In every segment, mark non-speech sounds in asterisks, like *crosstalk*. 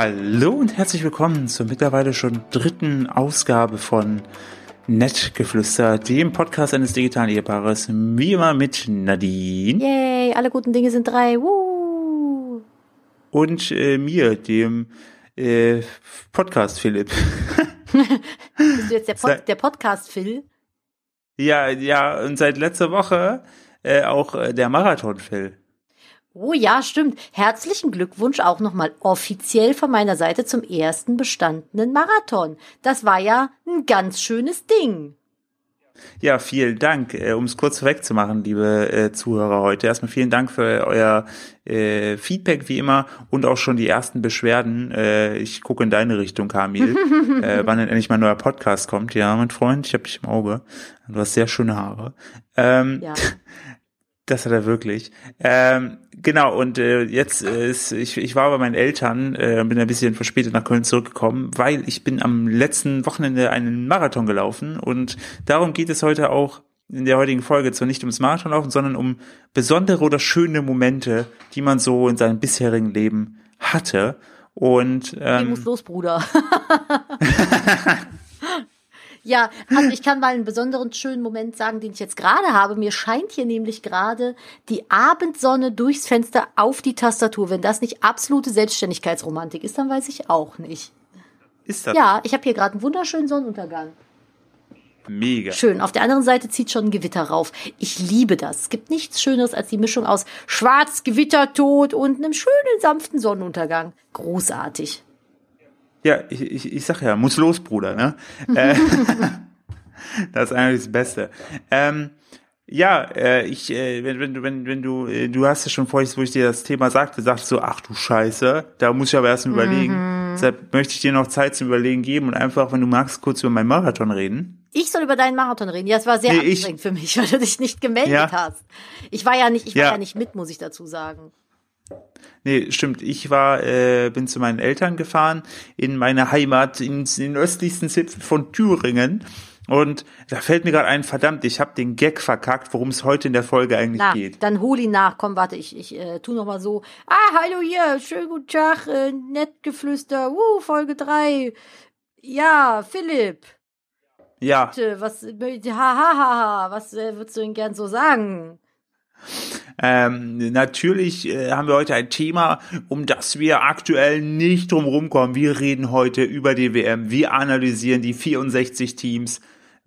Hallo und herzlich willkommen zur mittlerweile schon dritten Ausgabe von Nettgeflüster, dem Podcast eines digitalen Ehepaares, wie immer mit Nadine. Yay, alle guten Dinge sind drei. Woo. Und äh, mir, dem äh, Podcast Philipp. *laughs* Bist du jetzt der, Pod der Podcast Phil? Ja, ja, und seit letzter Woche äh, auch äh, der Marathon Phil. Oh ja, stimmt. Herzlichen Glückwunsch auch nochmal offiziell von meiner Seite zum ersten bestandenen Marathon. Das war ja ein ganz schönes Ding. Ja, vielen Dank. Äh, um es kurz wegzumachen, liebe äh, Zuhörer heute. Erstmal vielen Dank für euer äh, Feedback wie immer und auch schon die ersten Beschwerden. Äh, ich gucke in deine Richtung, Kamil, *laughs* äh, wann denn endlich mal ein neuer Podcast kommt. Ja, mein Freund, ich habe dich im Auge. Du hast sehr schöne Haare. Ähm, ja. *laughs* Das hat er wirklich. Ähm, genau, und äh, jetzt äh, ist, ich, ich war bei meinen Eltern, äh, bin ein bisschen verspätet nach Köln zurückgekommen, weil ich bin am letzten Wochenende einen Marathon gelaufen und darum geht es heute auch in der heutigen Folge zwar nicht ums Marathonlaufen, sondern um besondere oder schöne Momente, die man so in seinem bisherigen Leben hatte. Und ähm, ich muss los, Bruder. *laughs* *laughs* Ja, also ich kann mal einen besonderen schönen Moment sagen, den ich jetzt gerade habe. Mir scheint hier nämlich gerade die Abendsonne durchs Fenster auf die Tastatur. Wenn das nicht absolute Selbstständigkeitsromantik ist, dann weiß ich auch nicht. Ist das? Ja, ich habe hier gerade einen wunderschönen Sonnenuntergang. Mega. Schön. Auf der anderen Seite zieht schon ein Gewitter rauf. Ich liebe das. Es gibt nichts Schöneres als die Mischung aus Schwarz, Gewittertod und einem schönen, sanften Sonnenuntergang. Großartig. Ja, ich, ich, ich sag ja, muss los, Bruder, ne? Äh, *laughs* das ist eigentlich das Beste. Ähm, ja, äh, ich, äh, wenn, wenn du, wenn, wenn du, äh, du hast ja schon vorhin, wo ich dir das Thema sagte, sagst du, ach du Scheiße, da muss ich aber erst mal mhm. überlegen. Deshalb möchte ich dir noch Zeit zum Überlegen geben und einfach, wenn du magst, kurz über meinen Marathon reden. Ich soll über deinen Marathon reden. Ja, es war sehr nee, anstrengend ich, für mich, *laughs* weil du dich nicht gemeldet ja. hast. Ich war ja nicht, ich war ja. ja nicht mit, muss ich dazu sagen. Nee, stimmt. Ich war, äh, bin zu meinen Eltern gefahren in meine Heimat, in, den östlichsten Zipfel von Thüringen. Und da fällt mir gerade ein, verdammt, ich habe den Gag verkackt, worum es heute in der Folge eigentlich Na, geht. Dann hol ihn nach. Komm, warte, ich, ich äh, tu noch mal so. Ah, hallo hier, schönen guten Tag, äh, nett geflüster. Uh, Folge drei. Ja, Philipp. Ja. Bitte, was, ha, ha, ha, ha, was äh, würdest du denn gern so sagen? Ähm, natürlich äh, haben wir heute ein Thema, um das wir aktuell nicht drum kommen. Wir reden heute über die WM. Wir analysieren die 64 Teams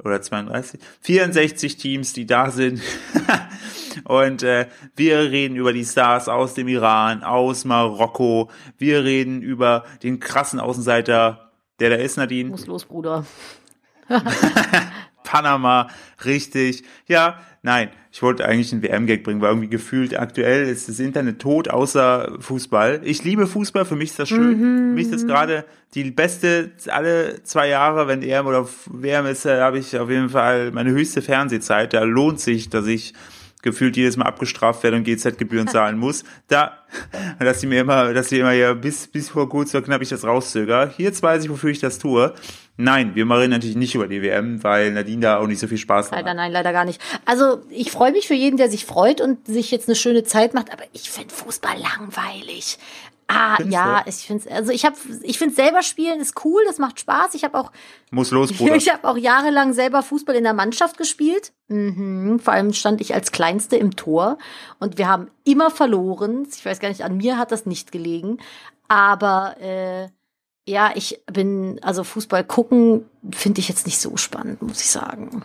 oder 32, 64 Teams, die da sind. *laughs* Und äh, wir reden über die Stars aus dem Iran, aus Marokko. Wir reden über den krassen Außenseiter, der da ist, Nadine. Muss los, Bruder. *laughs* *laughs* Panama, richtig. Ja, nein, ich wollte eigentlich einen WM-Gag bringen, weil irgendwie gefühlt aktuell ist das Internet tot, außer Fußball. Ich liebe Fußball, für mich ist das schön. Mhm. Für mich ist das gerade die beste, alle zwei Jahre, wenn EM oder WM ist, habe ich auf jeden Fall meine höchste Fernsehzeit. Da lohnt sich, dass ich gefühlt jedes Mal abgestraft werde und GZ-Gebühren zahlen muss. Da, dass sie mir immer, dass sie immer ja bis, bis vor kurz vor knapp ich das rauszöger. Jetzt weiß ich, wofür ich das tue. Nein, wir machen natürlich nicht über die WM, weil Nadine da auch nicht so viel Spaß hat. Leider nein, leider gar nicht. Also ich freue mich für jeden, der sich freut und sich jetzt eine schöne Zeit macht, aber ich finde Fußball langweilig. Ah, Findest ja, du? ich finde also ich habe ich finde selber spielen ist cool, das macht Spaß. Ich habe auch Muss los, *laughs* Bruder. Ich habe auch jahrelang selber Fußball in der Mannschaft gespielt. Mhm, vor allem stand ich als kleinste im Tor und wir haben immer verloren. Ich weiß gar nicht, an mir hat das nicht gelegen, aber äh, ja, ich bin also Fußball gucken finde ich jetzt nicht so spannend, muss ich sagen.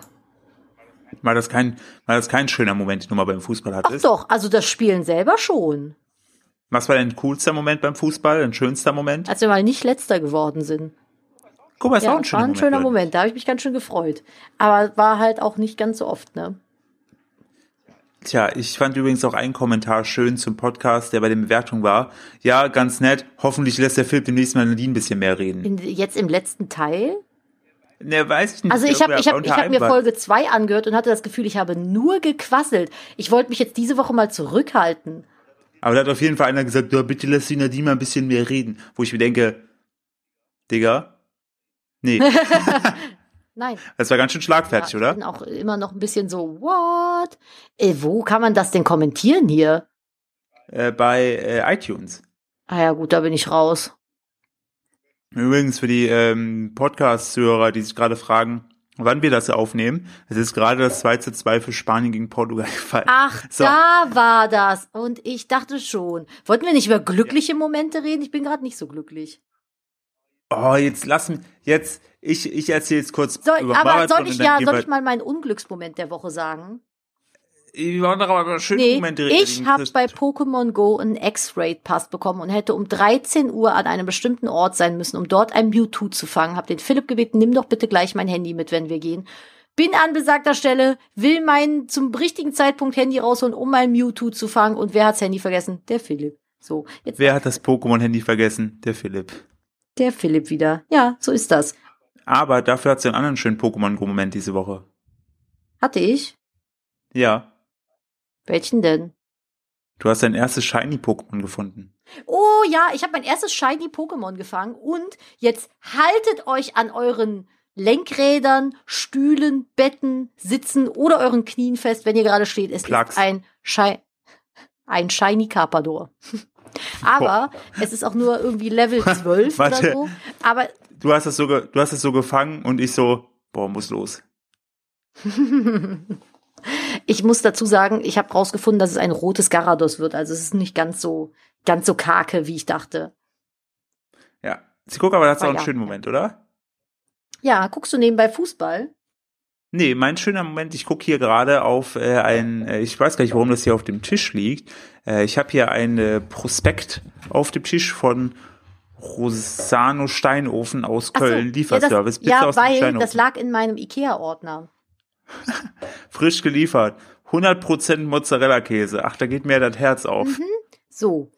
War das kein, war das kein schöner Moment, den du mal beim Fußball hattest? Ach doch, also das Spielen selber schon. Was war dein coolster Moment beim Fußball, dein schönster Moment? Als wir mal nicht letzter geworden sind. Guck mal, es ja, war ein schöner war ein Moment. schöner Moment, da habe ich mich ganz schön gefreut. Aber war halt auch nicht ganz so oft, ne? Tja, ich fand übrigens auch einen Kommentar schön zum Podcast, der bei der Bewertung war. Ja, ganz nett. Hoffentlich lässt der Philipp demnächst mal Nadine ein bisschen mehr reden. In, jetzt im letzten Teil? Ne, weiß ich nicht. Also ich habe ich hab, ich hab mir Folge 2 angehört und hatte das Gefühl, ich habe nur gequasselt. Ich wollte mich jetzt diese Woche mal zurückhalten. Aber da hat auf jeden Fall einer gesagt, ja, bitte lass die Nadine mal ein bisschen mehr reden. Wo ich mir denke, Digga, nee. *laughs* Nein. Das war ganz schön schlagfertig, ja, oder? Ich bin auch immer noch ein bisschen so, what? Äh, wo kann man das denn kommentieren hier? Äh, bei äh, iTunes. Ah ja, gut, da bin ich raus. Übrigens für die ähm, Podcast-Hörer, die sich gerade fragen, wann wir das aufnehmen. Es ist gerade das 2 zu 2 für Spanien gegen Portugal *laughs* gefallen. Ach, so. da war das. Und ich dachte schon. Wollten wir nicht über glückliche Momente reden? Ich bin gerade nicht so glücklich. Oh, jetzt lass mich, jetzt, ich, ich erzähle jetzt kurz soll, über aber Marathon soll ich ja, soll ich mal meinen Unglücksmoment der Woche sagen? Wir wollen doch aber schöne nee, Momente. Ich habe bei Pokémon Go einen X-Raid-Pass bekommen und hätte um 13 Uhr an einem bestimmten Ort sein müssen, um dort ein Mewtwo zu fangen. Hab den Philipp gebeten, nimm doch bitte gleich mein Handy mit, wenn wir gehen. Bin an besagter Stelle, will mein zum richtigen Zeitpunkt Handy rausholen, um mein Mewtwo zu fangen. Und wer hat's Handy vergessen? Der Philipp. So. Jetzt wer hat das Pokémon-Handy vergessen? Der Philipp. Der Philipp wieder. Ja, so ist das. Aber dafür hat sie einen anderen schönen Pokémon-Moment diese Woche. Hatte ich? Ja. Welchen denn? Du hast dein erstes Shiny-Pokémon gefunden. Oh ja, ich habe mein erstes Shiny-Pokémon gefangen und jetzt haltet euch an euren Lenkrädern, Stühlen, Betten, Sitzen oder euren Knien fest, wenn ihr gerade steht. Es Plugs. ist ein, Shi ein Shiny Carpador. *laughs* Aber Boah. es ist auch nur irgendwie Level *laughs* 12 oder so. Aber du hast es so, du hast es so gefangen und ich so, boah, muss los. *laughs* Ich muss dazu sagen, ich habe rausgefunden, dass es ein rotes Garados wird. Also es ist nicht ganz so, ganz so karke, wie ich dachte. Ja. Sie gucken aber, das ist auch einen ja. schönen Moment, oder? Ja, guckst du nebenbei Fußball? Nee, mein schöner Moment, ich gucke hier gerade auf äh, ein, äh, ich weiß gar nicht, warum das hier auf dem Tisch liegt. Äh, ich habe hier ein äh, Prospekt auf dem Tisch von Rosano Steinofen aus Köln, so, Lieferservice. Ja, das, ja weil das lag in meinem Ikea-Ordner. Frisch geliefert. 100% Mozzarella-Käse. Ach, da geht mir das Herz auf. Mhm. So.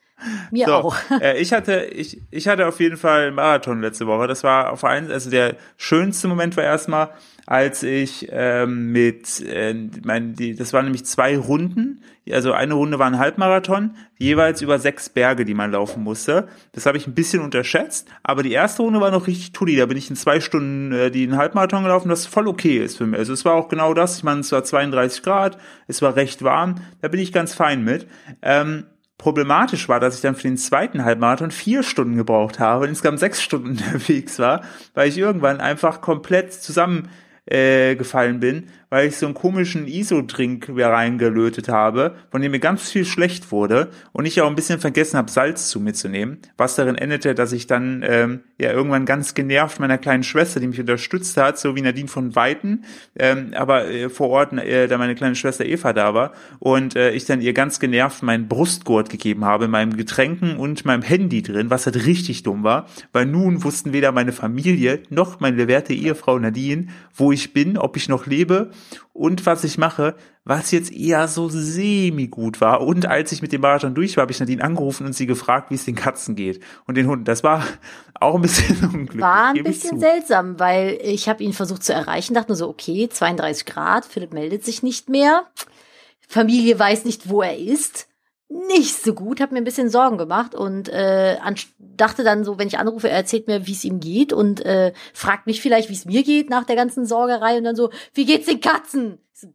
Mir so, auch. *laughs* äh, ich hatte, ich, ich hatte auf jeden Fall einen Marathon letzte Woche. Das war auf einen, also der schönste Moment war erstmal, als ich ähm, mit, äh, mein, die, das waren nämlich zwei Runden, also eine Runde war ein Halbmarathon, jeweils über sechs Berge, die man laufen musste. Das habe ich ein bisschen unterschätzt, aber die erste Runde war noch richtig tulli. Da bin ich in zwei Stunden äh, die einen Halbmarathon gelaufen, das voll okay ist für mich. Also es war auch genau das. Ich meine, es war 32 Grad, es war recht warm, da bin ich ganz fein mit. Ähm, Problematisch war, dass ich dann für den zweiten Halbmarathon vier Stunden gebraucht habe und insgesamt sechs Stunden *laughs* unterwegs war, weil ich irgendwann einfach komplett zusammen äh, bin, weil ich so einen komischen ISO-Drink reingelötet habe, von dem mir ganz viel schlecht wurde und ich auch ein bisschen vergessen habe, Salz zu mir zu nehmen, was darin endete, dass ich dann ähm, ja irgendwann ganz genervt meiner kleinen Schwester, die mich unterstützt hat, so wie Nadine von Weiten, ähm, aber äh, vor Ort, äh, da meine kleine Schwester Eva da war und äh, ich dann ihr ganz genervt meinen Brustgurt gegeben habe, meinem Getränken und meinem Handy drin, was halt richtig dumm war, weil nun wussten weder meine Familie noch meine werte Ehefrau Nadine, wo ich bin, ob ich noch lebe und was ich mache, was jetzt eher so semi-gut war. Und als ich mit dem Marathon durch war, habe ich Nadine angerufen und sie gefragt, wie es den Katzen geht und den Hunden. Das war *laughs* auch ein bisschen *laughs* unglücklich. War ein bisschen seltsam, weil ich habe ihn versucht zu erreichen, dachte nur so, okay, 32 Grad, Philipp meldet sich nicht mehr. Familie weiß nicht, wo er ist nicht so gut, habe mir ein bisschen Sorgen gemacht und äh, dachte dann so, wenn ich anrufe, er erzählt mir, wie es ihm geht und äh, fragt mich vielleicht, wie es mir geht nach der ganzen Sorgerei und dann so, wie geht's den Katzen? So,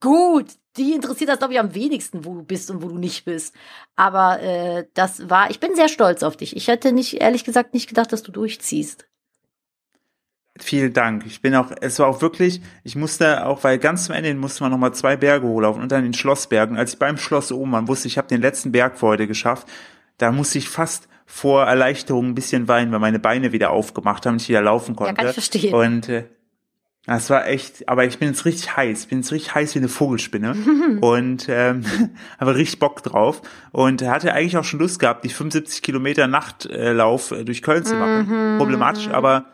gut, die interessiert das glaube ich am wenigsten, wo du bist und wo du nicht bist. Aber äh, das war, ich bin sehr stolz auf dich. Ich hätte nicht, ehrlich gesagt, nicht gedacht, dass du durchziehst. Vielen Dank. Ich bin auch, es war auch wirklich, ich musste auch, weil ganz zum Ende musste man nochmal zwei Berge hochlaufen und dann den Schlossbergen. Als ich beim Schloss oben war, wusste ich, habe den letzten Berg für heute geschafft, da musste ich fast vor Erleichterung ein bisschen weinen, weil meine Beine wieder aufgemacht haben und ich wieder laufen konnte. Ja, kann ich verstehen. Und äh, das war echt, aber ich bin jetzt richtig heiß, ich bin jetzt richtig heiß wie eine Vogelspinne *laughs* und ähm, *laughs* habe richtig Bock drauf und hatte eigentlich auch schon Lust gehabt, die 75 Kilometer Nachtlauf äh, durch Köln zu machen. Mhm. Problematisch, aber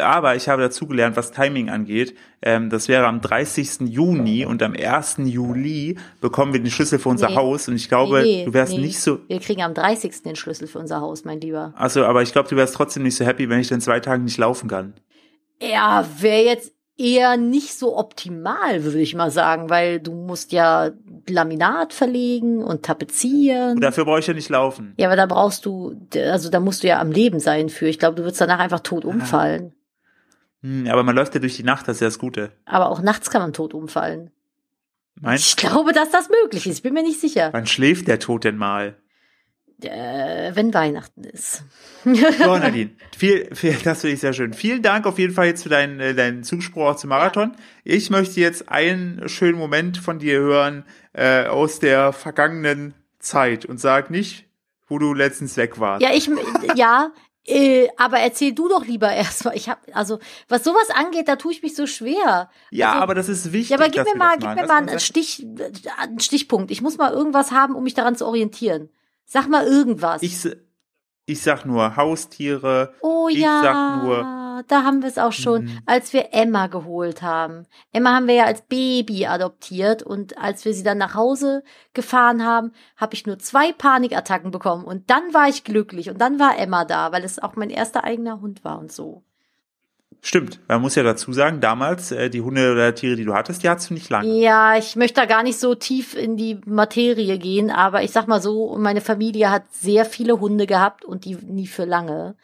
aber ich habe dazugelernt, was Timing angeht. Ähm, das wäre am 30. Juni und am 1. Juli bekommen wir den Schlüssel für unser nee. Haus. Und ich glaube, nee, nee, du wärst nicht so. Wir kriegen am 30. den Schlüssel für unser Haus, mein Lieber. Achso, aber ich glaube, du wärst trotzdem nicht so happy, wenn ich in zwei Tagen nicht laufen kann. Ja, wäre jetzt eher nicht so optimal, würde ich mal sagen, weil du musst ja Laminat verlegen und tapezieren. Und dafür brauche ich ja nicht laufen. Ja, aber da brauchst du, also da musst du ja am Leben sein für. Ich glaube, du würdest danach einfach tot umfallen. Hm, aber man läuft ja durch die Nacht, das ist ja das Gute. Aber auch nachts kann man tot umfallen. Meinst ich glaube, dass das möglich ist. Ich bin mir nicht sicher. Wann schläft der Tod denn mal? Äh, wenn Weihnachten ist. So, Nadine, viel, viel, das finde ich sehr schön. Vielen Dank auf jeden Fall jetzt für deinen, äh, deinen Zuspruch zum Marathon. Ja. Ich möchte jetzt einen schönen Moment von dir hören äh, aus der vergangenen Zeit und sag nicht, wo du letztens weg warst. Ja, ich, ja, äh, aber erzähl du doch lieber erstmal. Ich habe also was sowas angeht, da tue ich mich so schwer. Ja, also, aber das ist wichtig. Ja, aber gib mir mal, gib mir mal einen Stich, einen Stichpunkt. Ich muss mal irgendwas haben, um mich daran zu orientieren. Sag mal irgendwas. Ich, ich sag nur Haustiere. Oh ich ja. sag nur da haben wir es auch schon, mhm. als wir Emma geholt haben. Emma haben wir ja als Baby adoptiert und als wir sie dann nach Hause gefahren haben, habe ich nur zwei Panikattacken bekommen und dann war ich glücklich und dann war Emma da, weil es auch mein erster eigener Hund war und so. Stimmt, man muss ja dazu sagen, damals äh, die Hunde oder Tiere, die du hattest, die hattest du nicht lange. Ja, ich möchte da gar nicht so tief in die Materie gehen, aber ich sag mal so, meine Familie hat sehr viele Hunde gehabt und die nie für lange.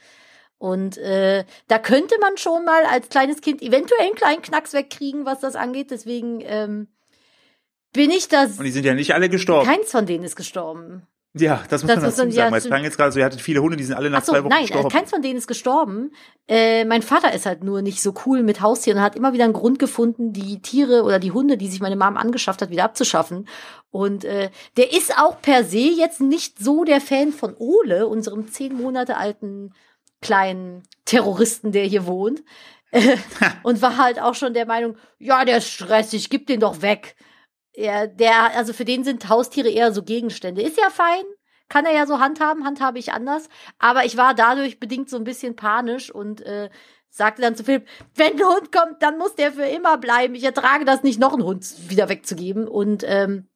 Und äh, da könnte man schon mal als kleines Kind eventuell einen kleinen Knacks wegkriegen, was das angeht. Deswegen ähm, bin ich das. Und die sind ja nicht alle gestorben. Keins von denen ist gestorben. Ja, das muss das man dazu sagen. Ja, es klang jetzt gerade so, ihr hattet viele Hunde, die sind alle nach so, zwei Wochen nein, gestorben. Nein, keins von denen ist gestorben. Äh, mein Vater ist halt nur nicht so cool mit Haustieren und hat immer wieder einen Grund gefunden, die Tiere oder die Hunde, die sich meine Mom angeschafft hat, wieder abzuschaffen. Und äh, der ist auch per se jetzt nicht so der Fan von Ole, unserem zehn Monate alten kleinen Terroristen, der hier wohnt. *laughs* und war halt auch schon der Meinung, ja, der ist stressig, gib den doch weg. Ja, der, also für den sind Haustiere eher so Gegenstände. Ist ja fein, kann er ja so handhaben, handhabe ich anders. Aber ich war dadurch bedingt so ein bisschen panisch und äh, sagte dann zu Philipp, wenn ein Hund kommt, dann muss der für immer bleiben. Ich ertrage das nicht, noch einen Hund wieder wegzugeben. Und ähm,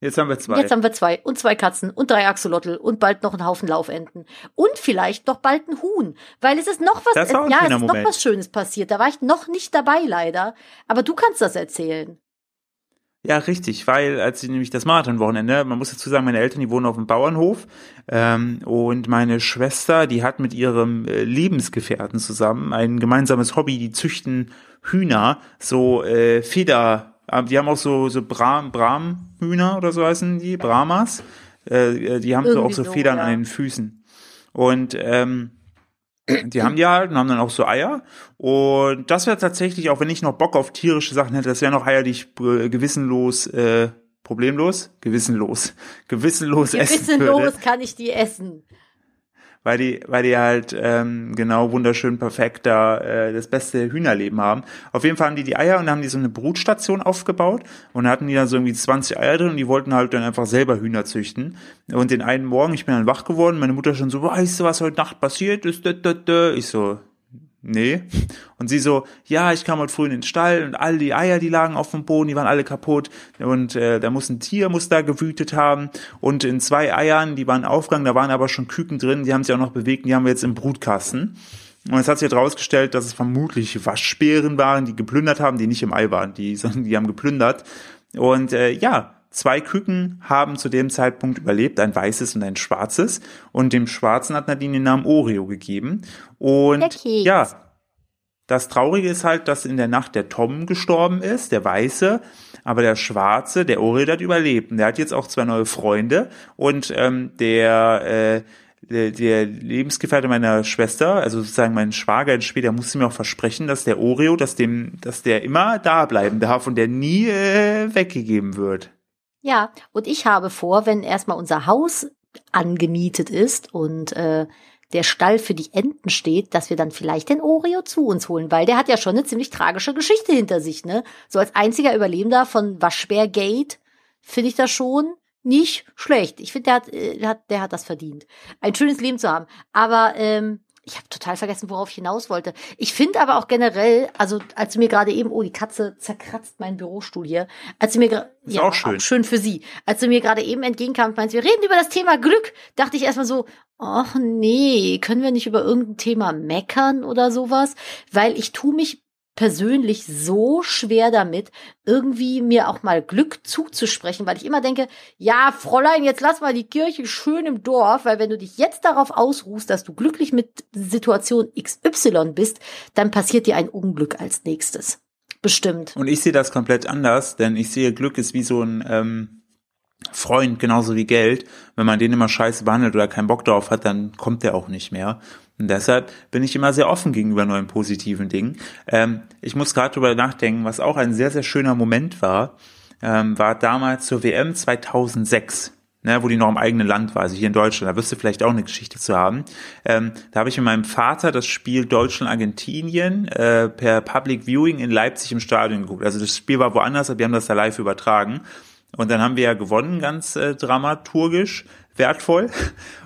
Jetzt haben wir zwei. Jetzt haben wir zwei. Und zwei Katzen und drei Axolotl und bald noch einen Haufen Laufenten. Und vielleicht noch bald ein Huhn. Weil es ist noch was, ja, es ist Moment. noch was Schönes passiert. Da war ich noch nicht dabei, leider. Aber du kannst das erzählen. Ja, richtig, weil als sie nämlich das Marathonwochenende, man muss dazu sagen, meine Eltern, die wohnen auf dem Bauernhof ähm, und meine Schwester, die hat mit ihrem äh, Lebensgefährten zusammen ein gemeinsames Hobby, die züchten Hühner, so äh, Feder die haben auch so, so Bram, Bramhühner oder so heißen die, Brahmas. Äh, äh die haben so auch so, so Federn ja. an den Füßen. Und ähm, die haben die halt und haben dann auch so Eier. Und das wäre tatsächlich, auch wenn ich noch Bock auf tierische Sachen hätte, das wären noch Eier, die ich äh, gewissenlos, äh, problemlos, gewissenlos, gewissenlos, *laughs* gewissenlos essen würde. Gewissenlos kann ich die essen weil die, weil die halt ähm, genau wunderschön perfekt da äh, das beste Hühnerleben haben. Auf jeden Fall haben die die Eier und dann haben die so eine Brutstation aufgebaut und hatten die dann so irgendwie 20 Eier drin und die wollten halt dann einfach selber Hühner züchten. Und den einen Morgen, ich bin dann wach geworden, meine Mutter schon so, weißt du, was heute Nacht passiert ist? Ich so, nee. Und sie so, ja, ich kam heute früh in den Stall und all die Eier, die lagen auf dem Boden, die waren alle kaputt und äh, da muss ein Tier, muss da gewütet haben und in zwei Eiern, die waren Aufgang, da waren aber schon Küken drin, die haben sich auch noch bewegt, die haben wir jetzt im Brutkasten. Und es hat sich herausgestellt, dass es vermutlich Waschbären waren, die geplündert haben, die nicht im Ei waren, die, sondern die haben geplündert. Und äh, ja, Zwei Küken haben zu dem Zeitpunkt überlebt, ein weißes und ein schwarzes. Und dem schwarzen hat Nadine den Namen Oreo gegeben. Und ja, das Traurige ist halt, dass in der Nacht der Tom gestorben ist, der Weiße, aber der Schwarze, der Oreo, der hat überlebt. Und der hat jetzt auch zwei neue Freunde. Und ähm, der, äh, der, der Lebensgefährte meiner Schwester, also sozusagen mein Schwager in später, musste mir auch versprechen, dass der Oreo, dass dem, dass der immer da bleiben darf und der nie äh, weggegeben wird. Ja, und ich habe vor, wenn erstmal unser Haus angemietet ist und äh, der Stall für die Enten steht, dass wir dann vielleicht den Oreo zu uns holen, weil der hat ja schon eine ziemlich tragische Geschichte hinter sich, ne? So als einziger Überlebender von Waschbärgate finde ich das schon nicht schlecht. Ich finde, der hat, äh, der hat, der hat das verdient, ein schönes Leben zu haben. Aber ähm, ich habe total vergessen, worauf ich hinaus wollte. Ich finde aber auch generell, also als du mir gerade eben, oh, die Katze zerkratzt meinen Bürostuhl hier. Als du mir gerade, ja, auch schön. auch schön für sie. Als du mir gerade eben entgegenkam, meinst wir reden über das Thema Glück, dachte ich erstmal so, ach nee, können wir nicht über irgendein Thema meckern oder sowas? Weil ich tu mich persönlich so schwer damit, irgendwie mir auch mal Glück zuzusprechen, weil ich immer denke, ja, Fräulein, jetzt lass mal die Kirche schön im Dorf, weil wenn du dich jetzt darauf ausruhst, dass du glücklich mit Situation XY bist, dann passiert dir ein Unglück als nächstes. Bestimmt. Und ich sehe das komplett anders, denn ich sehe Glück ist wie so ein, ähm, Freund genauso wie Geld. Wenn man den immer scheiße behandelt oder keinen Bock darauf hat, dann kommt der auch nicht mehr. Und deshalb bin ich immer sehr offen gegenüber neuen positiven Dingen. Ähm, ich muss gerade drüber nachdenken, was auch ein sehr, sehr schöner Moment war, ähm, war damals zur WM 2006 ne, wo die noch im eigenen Land war, also hier in Deutschland. Da wirst du vielleicht auch eine Geschichte zu haben. Ähm, da habe ich mit meinem Vater das Spiel Deutschland-Argentinien äh, per Public Viewing in Leipzig im Stadion geguckt. Also das Spiel war woanders, aber wir haben das da live übertragen. Und dann haben wir ja gewonnen, ganz äh, dramaturgisch, wertvoll.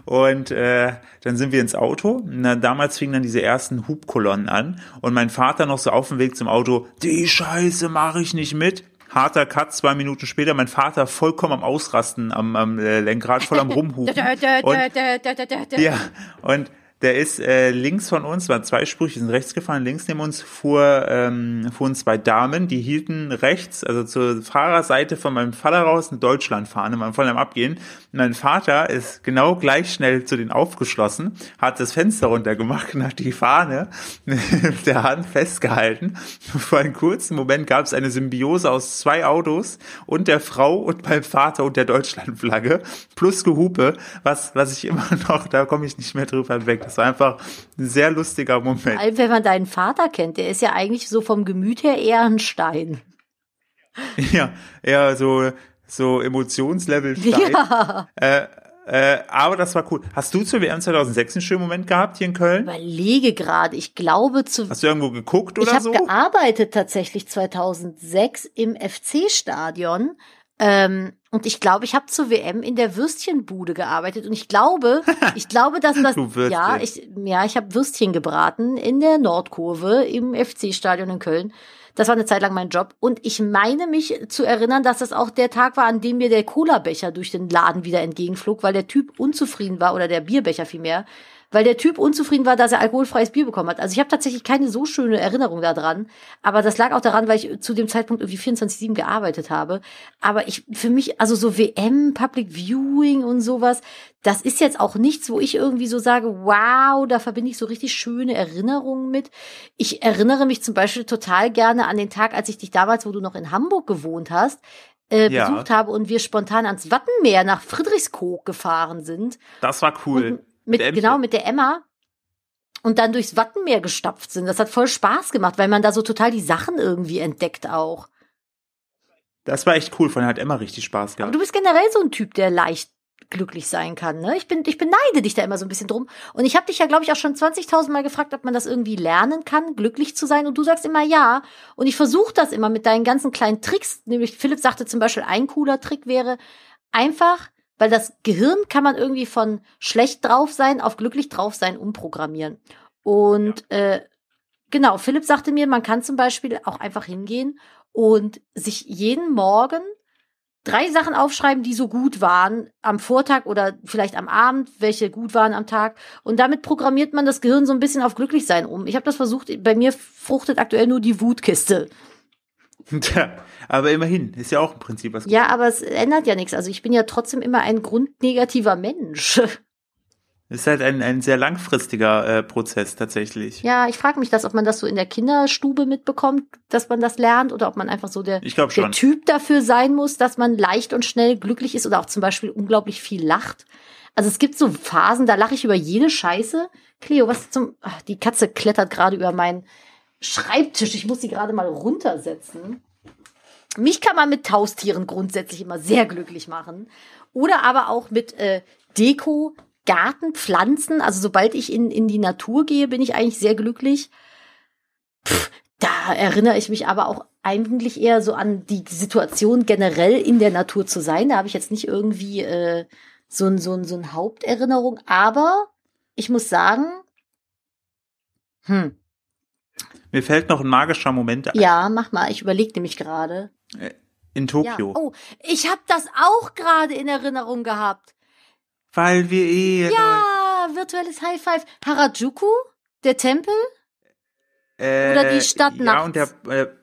Und äh, dann sind wir ins Auto. Na, damals fingen dann diese ersten Hubkolonnen an. Und mein Vater noch so auf dem Weg zum Auto, die Scheiße mache ich nicht mit harter Cut, zwei Minuten später, mein Vater vollkommen am Ausrasten am, am äh, Lenkrad, voll am *laughs* Rumhupen. und, ja, und der ist äh, links von uns, waren zwei Sprüche, sind rechts gefahren, links neben uns fuhr, ähm, fuhren zwei Damen, die hielten rechts, also zur Fahrerseite von meinem Vater raus eine Deutschlandfahne, man voll am Abgehen. Mein Vater ist genau gleich schnell zu denen aufgeschlossen, hat das Fenster runtergemacht und hat die Fahne *laughs* mit der Hand festgehalten. Vor einem kurzen Moment gab es eine Symbiose aus zwei Autos und der Frau und meinem Vater und der Deutschlandflagge plus Gehupe, was, was ich immer *laughs* noch, da komme ich nicht mehr drüber weg das war einfach ein sehr lustiger Moment. Vor allem, wenn man deinen Vater kennt, der ist ja eigentlich so vom Gemüt her eher ein Stein. *laughs* Ja, eher so, so Emotionslevel Stein. Ja. Äh, äh, aber das war cool. Hast du zur WM 2006 einen schönen Moment gehabt hier in Köln? Ich überlege gerade. Ich glaube zu. Hast du irgendwo geguckt oder ich so? Ich habe gearbeitet tatsächlich 2006 im FC-Stadion. Ähm, und ich glaube, ich habe zur WM in der Würstchenbude gearbeitet. Und ich glaube, *laughs* ich glaube, dass das ja, ich ja, ich habe Würstchen gebraten in der Nordkurve im FC Stadion in Köln. Das war eine Zeit lang mein Job. Und ich meine mich zu erinnern, dass das auch der Tag war, an dem mir der Cola-Becher durch den Laden wieder entgegenflog, weil der Typ unzufrieden war oder der Bierbecher vielmehr, weil der Typ unzufrieden war, dass er alkoholfreies Bier bekommen hat. Also ich habe tatsächlich keine so schöne Erinnerung daran, aber das lag auch daran, weil ich zu dem Zeitpunkt irgendwie 24/7 gearbeitet habe. Aber ich für mich also so WM, Public Viewing und sowas, das ist jetzt auch nichts, wo ich irgendwie so sage, wow, da verbinde ich so richtig schöne Erinnerungen mit. Ich erinnere mich zum Beispiel total gerne an den Tag, als ich dich damals, wo du noch in Hamburg gewohnt hast, äh, ja. besucht habe und wir spontan ans Wattenmeer nach Friedrichskoog gefahren sind. Das war cool. Und mit, genau, mit der Emma. Und dann durchs Wattenmeer gestapft sind. Das hat voll Spaß gemacht, weil man da so total die Sachen irgendwie entdeckt auch. Das war echt cool, von hat Emma richtig Spaß gehabt. Aber du bist generell so ein Typ, der leicht glücklich sein kann. Ne? Ich, bin, ich beneide dich da immer so ein bisschen drum. Und ich habe dich ja, glaube ich, auch schon 20.000 Mal gefragt, ob man das irgendwie lernen kann, glücklich zu sein. Und du sagst immer ja. Und ich versuche das immer mit deinen ganzen kleinen Tricks. Nämlich Philipp sagte zum Beispiel, ein cooler Trick wäre einfach weil das Gehirn kann man irgendwie von schlecht drauf sein auf glücklich drauf sein umprogrammieren. Und ja. äh, genau, Philipp sagte mir, man kann zum Beispiel auch einfach hingehen und sich jeden Morgen drei Sachen aufschreiben, die so gut waren am Vortag oder vielleicht am Abend, welche gut waren am Tag. Und damit programmiert man das Gehirn so ein bisschen auf glücklich sein um. Ich habe das versucht, bei mir fruchtet aktuell nur die Wutkiste. Tja, aber immerhin, ist ja auch im Prinzip was. Ja, aber es ändert ja nichts. Also ich bin ja trotzdem immer ein grundnegativer Mensch. *laughs* Ist halt ein, ein sehr langfristiger äh, Prozess tatsächlich. Ja, ich frage mich das, ob man das so in der Kinderstube mitbekommt, dass man das lernt, oder ob man einfach so der, der Typ dafür sein muss, dass man leicht und schnell glücklich ist oder auch zum Beispiel unglaublich viel lacht. Also es gibt so Phasen, da lache ich über jede Scheiße. Cleo, was zum. Ach, die Katze klettert gerade über meinen Schreibtisch. Ich muss sie gerade mal runtersetzen. Mich kann man mit Taustieren grundsätzlich immer sehr glücklich machen. Oder aber auch mit äh, Deko, Garten, Pflanzen. Also sobald ich in, in die Natur gehe, bin ich eigentlich sehr glücklich. Pff, da erinnere ich mich aber auch eigentlich eher so an die Situation generell in der Natur zu sein. Da habe ich jetzt nicht irgendwie äh, so, ein, so, ein, so eine Haupterinnerung. Aber ich muss sagen, hm, mir fällt noch ein magischer Moment ein. Ja, mach mal. Ich überlege nämlich gerade. Äh, in Tokio. Ja. Oh, ich habe das auch gerade in Erinnerung gehabt. Weil wir eh. Ja, virtuelles High Five. Harajuku, der Tempel? Äh, Oder die Stadt ja, nachts? Ja, und der äh,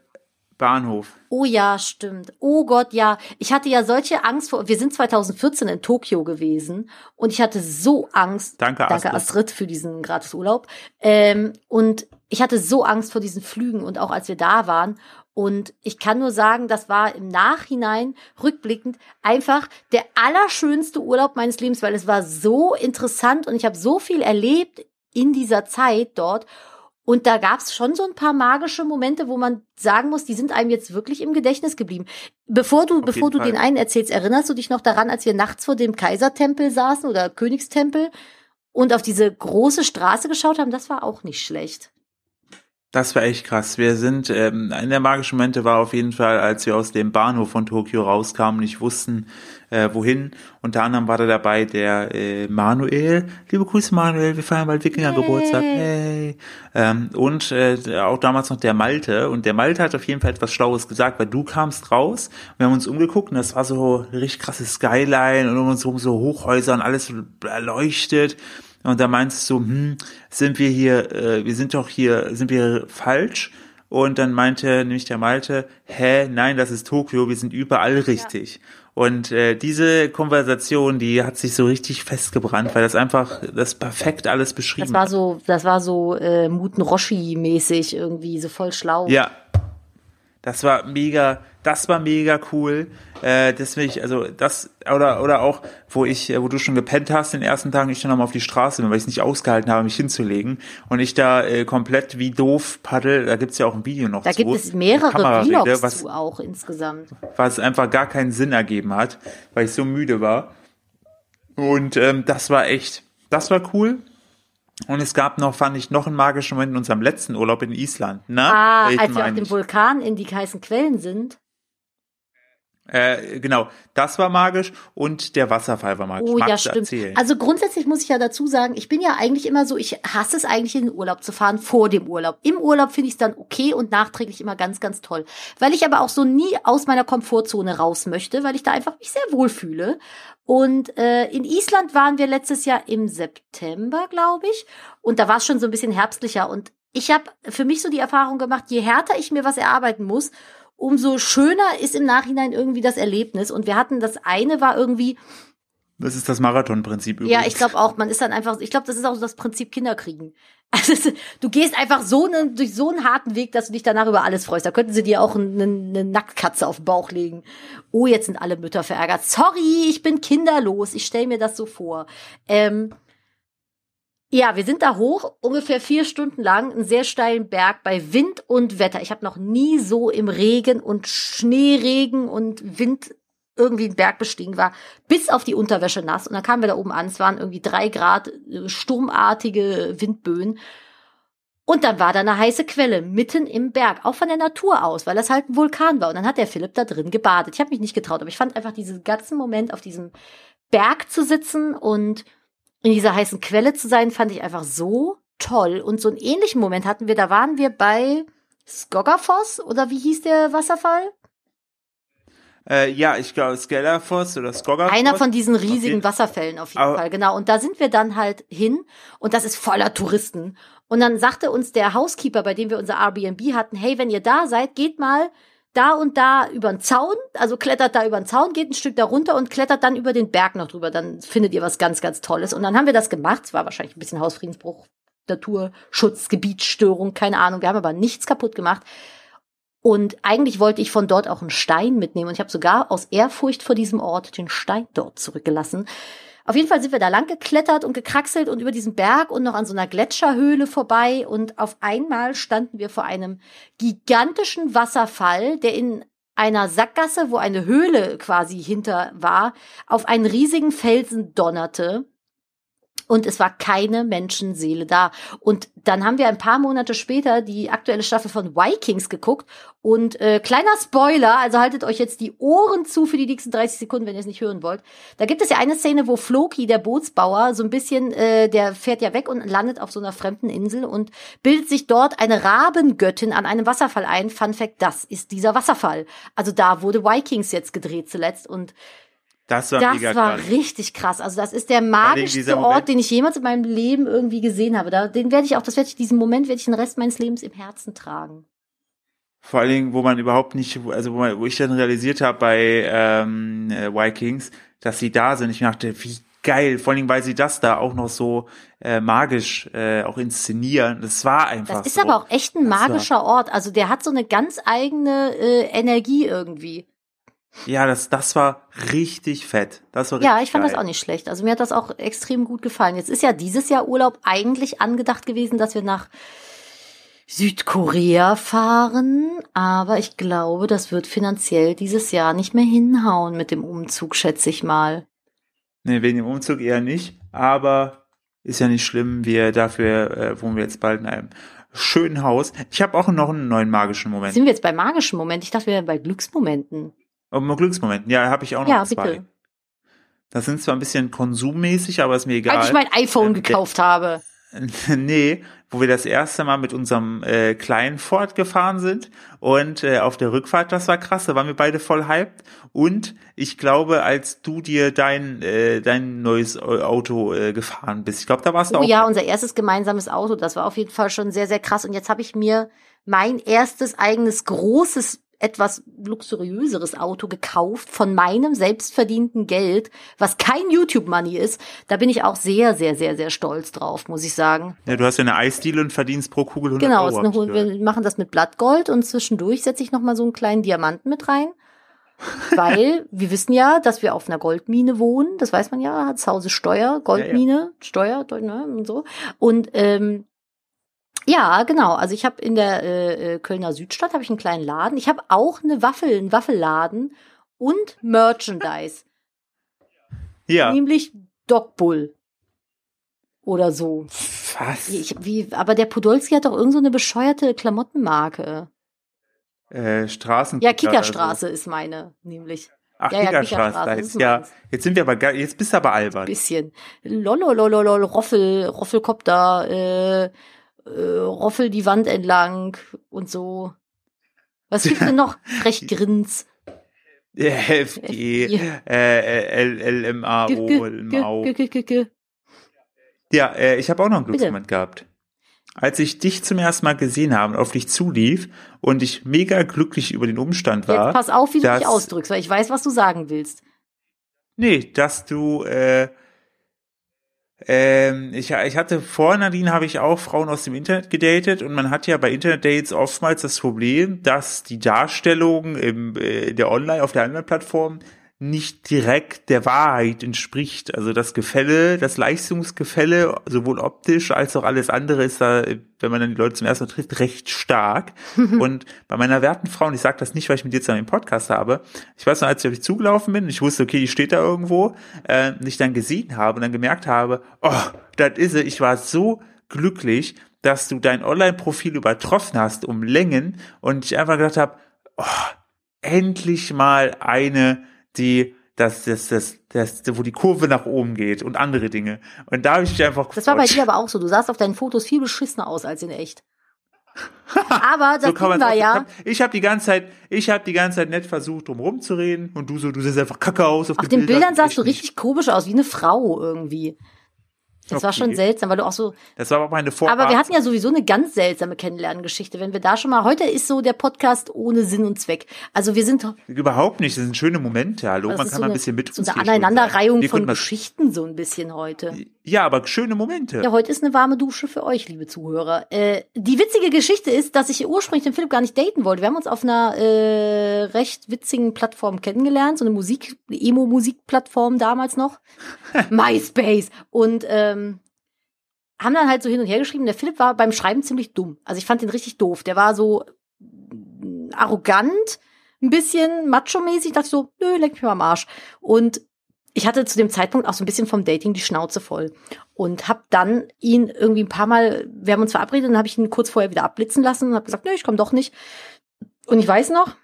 Bahnhof. Oh ja, stimmt. Oh Gott, ja. Ich hatte ja solche Angst vor. Wir sind 2014 in Tokio gewesen und ich hatte so Angst. Danke, Astrid. Danke Astrid für diesen Gratisurlaub. Ähm, und ich hatte so Angst vor diesen Flügen und auch als wir da waren. Und ich kann nur sagen, das war im Nachhinein rückblickend einfach der allerschönste Urlaub meines Lebens, weil es war so interessant und ich habe so viel erlebt in dieser Zeit dort. Und da gab es schon so ein paar magische Momente, wo man sagen muss, die sind einem jetzt wirklich im Gedächtnis geblieben. Bevor du, Auf bevor du Fall. den einen erzählst, erinnerst du dich noch daran, als wir nachts vor dem Kaisertempel saßen oder Königstempel und auf diese große Straße geschaut haben? Das war auch nicht schlecht. Das war echt krass. Wir sind, ähm, einer der magischen Momente war auf jeden Fall, als wir aus dem Bahnhof von Tokio rauskamen, nicht wussten, äh, wohin. Unter anderem war da dabei der äh, Manuel. Liebe Grüße Manuel, wir feiern bald Wikinger-Geburtstag. Hey. Ähm, und äh, auch damals noch der Malte. Und der Malte hat auf jeden Fall etwas Schlaues gesagt, weil du kamst raus, wir haben uns umgeguckt und das war so richtig krasses Skyline und um uns herum so Hochhäuser und alles erleuchtet. Und da meinst du, hm, sind wir hier, äh, wir sind doch hier, sind wir falsch? Und dann meinte nämlich der Malte, hä, nein, das ist Tokio, wir sind überall richtig. Ja. Und äh, diese Konversation, die hat sich so richtig festgebrannt, weil das einfach das perfekt alles beschrieben Das war so, das war so äh, Muten Roshi-mäßig irgendwie, so voll schlau. Ja, das war mega, das war mega cool. Äh, deswegen, also das, oder, oder auch, wo ich, wo du schon gepennt hast den ersten Tagen, ich dann nochmal auf die Straße bin, weil ich es nicht ausgehalten habe, mich hinzulegen. Und ich da äh, komplett wie doof paddel, da gibt's ja auch ein Video noch Da zu, gibt es mehrere Vlogs was, zu auch insgesamt. Was einfach gar keinen Sinn ergeben hat, weil ich so müde war. Und ähm, das war echt, das war cool. Und es gab noch, fand ich, noch einen magischen Moment in unserem letzten Urlaub in Island. Na, ah, als wir auf dem Vulkan in die heißen Quellen sind. Äh, genau, das war magisch und der Wasserfall war magisch. Oh Magst ja, stimmt. Erzählen? Also grundsätzlich muss ich ja dazu sagen, ich bin ja eigentlich immer so, ich hasse es eigentlich in den Urlaub zu fahren vor dem Urlaub. Im Urlaub finde ich es dann okay und nachträglich immer ganz, ganz toll. Weil ich aber auch so nie aus meiner Komfortzone raus möchte, weil ich da einfach mich sehr wohl fühle. Und äh, in Island waren wir letztes Jahr im September, glaube ich. Und da war es schon so ein bisschen herbstlicher. Und ich habe für mich so die Erfahrung gemacht, je härter ich mir was erarbeiten muss, umso schöner ist im Nachhinein irgendwie das Erlebnis. Und wir hatten das eine war irgendwie. Das ist das Marathonprinzip übrigens. Ja, ich glaube auch, man ist dann einfach, ich glaube, das ist auch so das Prinzip Kinderkriegen. *laughs* Also du gehst einfach so ne, durch so einen harten Weg, dass du dich danach über alles freust. Da könnten sie dir auch eine, eine Nacktkatze auf den Bauch legen. Oh, jetzt sind alle Mütter verärgert. Sorry, ich bin kinderlos. Ich stell mir das so vor. Ähm, ja, wir sind da hoch, ungefähr vier Stunden lang, einen sehr steilen Berg bei Wind und Wetter. Ich habe noch nie so im Regen und Schneeregen und Wind irgendwie einen Berg bestiegen war, bis auf die Unterwäsche nass. Und dann kamen wir da oben an. Es waren irgendwie drei Grad äh, sturmartige Windböen. Und dann war da eine heiße Quelle mitten im Berg, auch von der Natur aus, weil das halt ein Vulkan war. Und dann hat der Philipp da drin gebadet. Ich habe mich nicht getraut, aber ich fand einfach diesen ganzen Moment auf diesem Berg zu sitzen und in dieser heißen Quelle zu sein, fand ich einfach so toll. Und so einen ähnlichen Moment hatten wir, da waren wir bei Skogafoss oder wie hieß der Wasserfall? Äh, ja, ich glaube Skellerfoss oder Skogafoss. Einer von diesen riesigen Wasserfällen auf jeden Aber Fall, genau. Und da sind wir dann halt hin und das ist voller Touristen. Und dann sagte uns der Housekeeper, bei dem wir unser Airbnb hatten, hey, wenn ihr da seid, geht mal da und da über den Zaun, also klettert da über den Zaun, geht ein Stück da runter und klettert dann über den Berg noch drüber. Dann findet ihr was ganz, ganz Tolles. Und dann haben wir das gemacht. Es war wahrscheinlich ein bisschen Hausfriedensbruch, Naturschutz, Gebietsstörung, keine Ahnung. Wir haben aber nichts kaputt gemacht. Und eigentlich wollte ich von dort auch einen Stein mitnehmen. Und ich habe sogar aus Ehrfurcht vor diesem Ort den Stein dort zurückgelassen. Auf jeden Fall sind wir da lang geklettert und gekraxelt und über diesen Berg und noch an so einer Gletscherhöhle vorbei. Und auf einmal standen wir vor einem gigantischen Wasserfall, der in einer Sackgasse, wo eine Höhle quasi hinter war, auf einen riesigen Felsen donnerte und es war keine Menschenseele da. Und dann haben wir ein paar Monate später die aktuelle Staffel von Vikings geguckt und äh, kleiner Spoiler, also haltet euch jetzt die Ohren zu für die nächsten 30 Sekunden, wenn ihr es nicht hören wollt. Da gibt es ja eine Szene, wo Floki, der Bootsbauer, so ein bisschen, äh, der fährt ja weg und landet auf so einer fremden Insel und bildet sich dort eine Rabengöttin an einem Wasserfall ein. Fun Fact, das ist dieser Wasserfall. Also da wurde Vikings jetzt gedreht zuletzt und das war, das war krass. richtig krass. Also das ist der magischste Ort, den ich jemals in meinem Leben irgendwie gesehen habe. Da, den werde ich auch, das werde ich, diesen Moment werde ich den Rest meines Lebens im Herzen tragen. Vor allen Dingen, wo man überhaupt nicht, also wo, man, wo ich dann realisiert habe bei ähm, äh, Vikings, dass sie da sind. Ich dachte, wie geil, vor allem, weil sie das da auch noch so äh, magisch äh, auch inszenieren. Das war einfach. Das ist so. aber auch echt ein magischer Ort. Also der hat so eine ganz eigene äh, Energie irgendwie. Ja, das, das war richtig fett. Das war richtig Ja, ich fand geil. das auch nicht schlecht. Also mir hat das auch extrem gut gefallen. Jetzt ist ja dieses Jahr Urlaub eigentlich angedacht gewesen, dass wir nach Südkorea fahren, aber ich glaube, das wird finanziell dieses Jahr nicht mehr hinhauen mit dem Umzug, schätze ich mal. Nee, wegen dem Umzug eher nicht, aber ist ja nicht schlimm. Wir dafür äh, wohnen wir jetzt bald in einem schönen Haus. Ich habe auch noch einen neuen magischen Moment. Sind wir jetzt bei magischen Momenten? Ich dachte, wir wären bei Glücksmomenten. Mal Glücksmomenten. Ja, habe ich auch noch Ja, zwei. bitte. Das sind zwar ein bisschen konsummäßig, aber ist mir egal. Als ich mein iPhone Ähm, gekauft habe. *laughs* nee, wo wir das erste Mal mit unserem äh, kleinen Ford gefahren sind und äh, auf der Rückfahrt, das war krass, da waren wir beide voll hyped und ich glaube, als du dir dein äh, dein neues Au- Auto äh, gefahren bist, ich glaube, da warst du Oh auch. ja, unser erstes gemeinsames Auto, das war auf jeden Fall schon sehr, sehr krass. Und jetzt habe ich mir mein erstes eigenes großes, etwas luxuriöseres Auto gekauft von meinem selbstverdienten Geld, was kein YouTube-Money ist. Da bin ich auch sehr, sehr, sehr, sehr stolz drauf, muss ich sagen. ja, du hast ja eine Eisdiele und verdienst pro Kugel 100 Genau, Euro. gehört. wir machen das mit Blattgold und zwischendurch setze ich noch mal so einen kleinen Diamanten mit rein. Weil *laughs* wir wissen ja, dass wir auf einer Goldmine wohnen. Das weiß man ja, hat zu Hause Steuer, Goldmine, Steuer, ne, und so. Und ähm, ja, genau. Also ich habe in der äh, äh, Kölner Südstadt habe ich einen kleinen Laden. Ich habe auch eine Waffel, einen Waffelladen und Merchandise, ja, nämlich Dogbull oder so. was? Ich, wie, aber der Podolski hat doch irgend so eine bescheuerte Klamottenmarke. Äh, Straßen. Ja, Kickerstraße ist meine, nämlich. Ach, Ja, ja, Kickerstraße. Kickerstraße, da das ist, ja, jetzt sind wir aber jetzt bist du aber albern. Bisschen. Lololololol, Roffel, Roffelkopter, äh, äh, Roffel die Wand entlang und so. Was gibt's denn noch? Recht Grins. FG, LMAO, Ja, äh, ich habe auch noch einen. Glücksmoment gehabt. Als ich dich zum ersten Mal gesehen habe und auf dich zulief und ich mega glücklich über den Umstand war. Jetzt pass auf, wie du dich ausdrückst, weil ich weiß, was du sagen willst. Nee, dass du, äh, ähm, ich, ich hatte vor Nadine habe ich auch Frauen aus dem Internet gedatet und man hat ja bei Internet-Dates oftmals das Problem, dass die Darstellung im, äh, der Online, auf der Online-Plattform nicht direkt der Wahrheit entspricht. Also das Gefälle, das Leistungsgefälle, sowohl optisch als auch alles andere ist da, wenn man dann die Leute zum ersten Mal trifft, recht stark. *laughs* und bei meiner werten Frau, und ich sage das nicht, weil ich mit dir zusammen im Podcast habe, ich weiß noch, als ich auf dich zugelaufen bin, ich wusste, okay, die steht da irgendwo, äh, und ich dann gesehen habe und dann gemerkt habe, oh, das ist sie, ich war so glücklich, dass du dein Online-Profil übertroffen hast um Längen und ich einfach gedacht habe, oh, endlich mal eine, die das, das, das, das, wo die Kurve nach oben geht und andere Dinge. Und da habe ich mich einfach Das war bei gefreut. dir aber auch so. Du sahst auf deinen Fotos viel beschissener aus als in echt. *laughs* Aber das so kann war ja, Ich habe die ganze Zeit, ich habe die ganze Zeit nett versucht, drum rumzureden und du so, du siehst einfach kacke aus auf, auf den Bildern sahst du richtig komisch aus, wie eine Frau irgendwie. Das war Okay. schon seltsam, weil du auch so, Das war aber meine Vorart. aber wir hatten ja sowieso eine ganz seltsame Kennenlerngeschichte. Wenn wir da schon mal, heute ist so der Podcast ohne Sinn und Zweck. Also wir sind überhaupt nicht. Das sind schöne Momente. Hallo, man kann so mal eine, ein bisschen mit so uns eine. Aneinanderreihung von Geschichten so ein bisschen heute. Ja, aber schöne Momente. Ja, heute ist eine warme Dusche für euch, liebe Zuhörer. Äh, die witzige Geschichte ist, dass ich ursprünglich den Philipp gar nicht daten wollte. Wir haben uns auf einer äh, recht witzigen Plattform kennengelernt, so eine Musik, Emo-Musik-Plattform damals noch, *laughs* MySpace. Und ähm, haben dann halt so hin und her geschrieben. Der Philipp war beim Schreiben ziemlich dumm. Also ich fand den richtig doof. Der war so mm, arrogant, ein bisschen macho-mäßig. Dachte ich so, nö, leck mich mal am Arsch. Und ich hatte zu dem Zeitpunkt auch so ein bisschen vom Dating die Schnauze voll und habe dann ihn irgendwie ein paar Mal, wir haben uns verabredet und habe ich ihn kurz vorher wieder abblitzen lassen und habe gesagt, nö, ich komme doch nicht. Und ich weiß noch,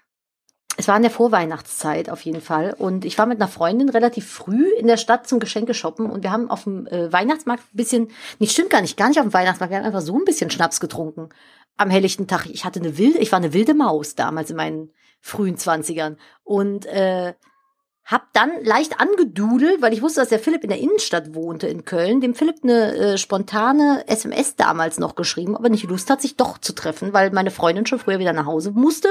es war in der Vorweihnachtszeit auf jeden Fall und ich war mit einer Freundin relativ früh in der Stadt zum Geschenke shoppen und wir haben auf dem äh, Weihnachtsmarkt ein bisschen, nicht stimmt gar nicht, gar nicht auf dem Weihnachtsmarkt, wir haben einfach so ein bisschen Schnaps getrunken am helllichten Tag. Ich hatte eine wilde, ich war eine wilde Maus damals in meinen frühen Zwanzigern und äh, hab dann leicht angedudelt, weil ich wusste, dass der Philipp in der Innenstadt wohnte in Köln, dem Philipp eine äh, spontane SMS damals noch geschrieben, aber nicht Lust hat, sich doch zu treffen, weil meine Freundin schon früher wieder nach Hause musste.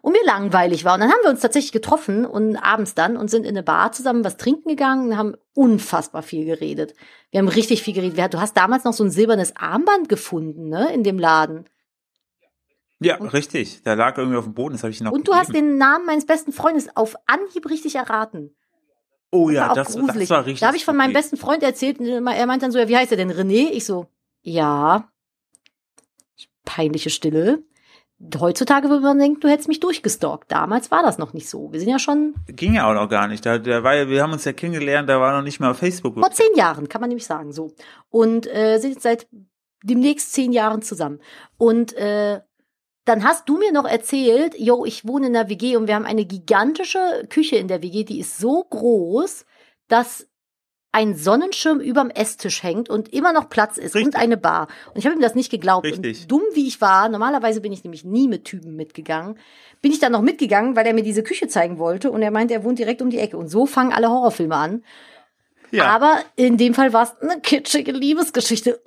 und mir langweilig war. Und dann haben wir uns tatsächlich getroffen und abends dann und sind in eine Bar zusammen was trinken gegangen und haben unfassbar viel geredet. Wir haben richtig viel geredet. Du hast damals noch so ein silbernes Armband gefunden, ne, in dem Laden. Ja, und, richtig. Der lag irgendwie auf dem Boden, das habe ich noch Und du gegeben. hast den Namen meines besten Freundes auf Anhieb richtig erraten. Oh ja, das, das, das, war richtig. Da habe ich von meinem besten Freund erzählt, er meint dann so, ja, wie heißt er denn, René? Ich so, ja. Peinliche Stille. Heutzutage würde man denken, du hättest mich durchgestalkt. Damals war das noch nicht so. Wir sind ja schon. Ging ja auch noch gar nicht. Da, da war, wir haben uns ja kennengelernt, da war noch nicht mal auf Facebook. Vor zehn Jahren, kann man nämlich sagen, so. Und äh, sind seit demnächst zehn Jahren zusammen. Und äh, dann hast du mir noch erzählt, yo, ich wohne in der WG und wir haben eine gigantische Küche in der WG, die ist so groß, dass ein Sonnenschirm überm Esstisch hängt und immer noch Platz ist Richtig. und eine Bar. Und ich habe ihm das nicht geglaubt. Richtig. Und dumm wie ich war, normalerweise bin ich nämlich nie mit Typen mitgegangen, bin ich dann noch mitgegangen, weil er mir diese Küche zeigen wollte und er meinte, er wohnt direkt um die Ecke. Und so fangen alle Horrorfilme an. Ja. Aber in dem Fall war es eine kitschige Liebesgeschichte.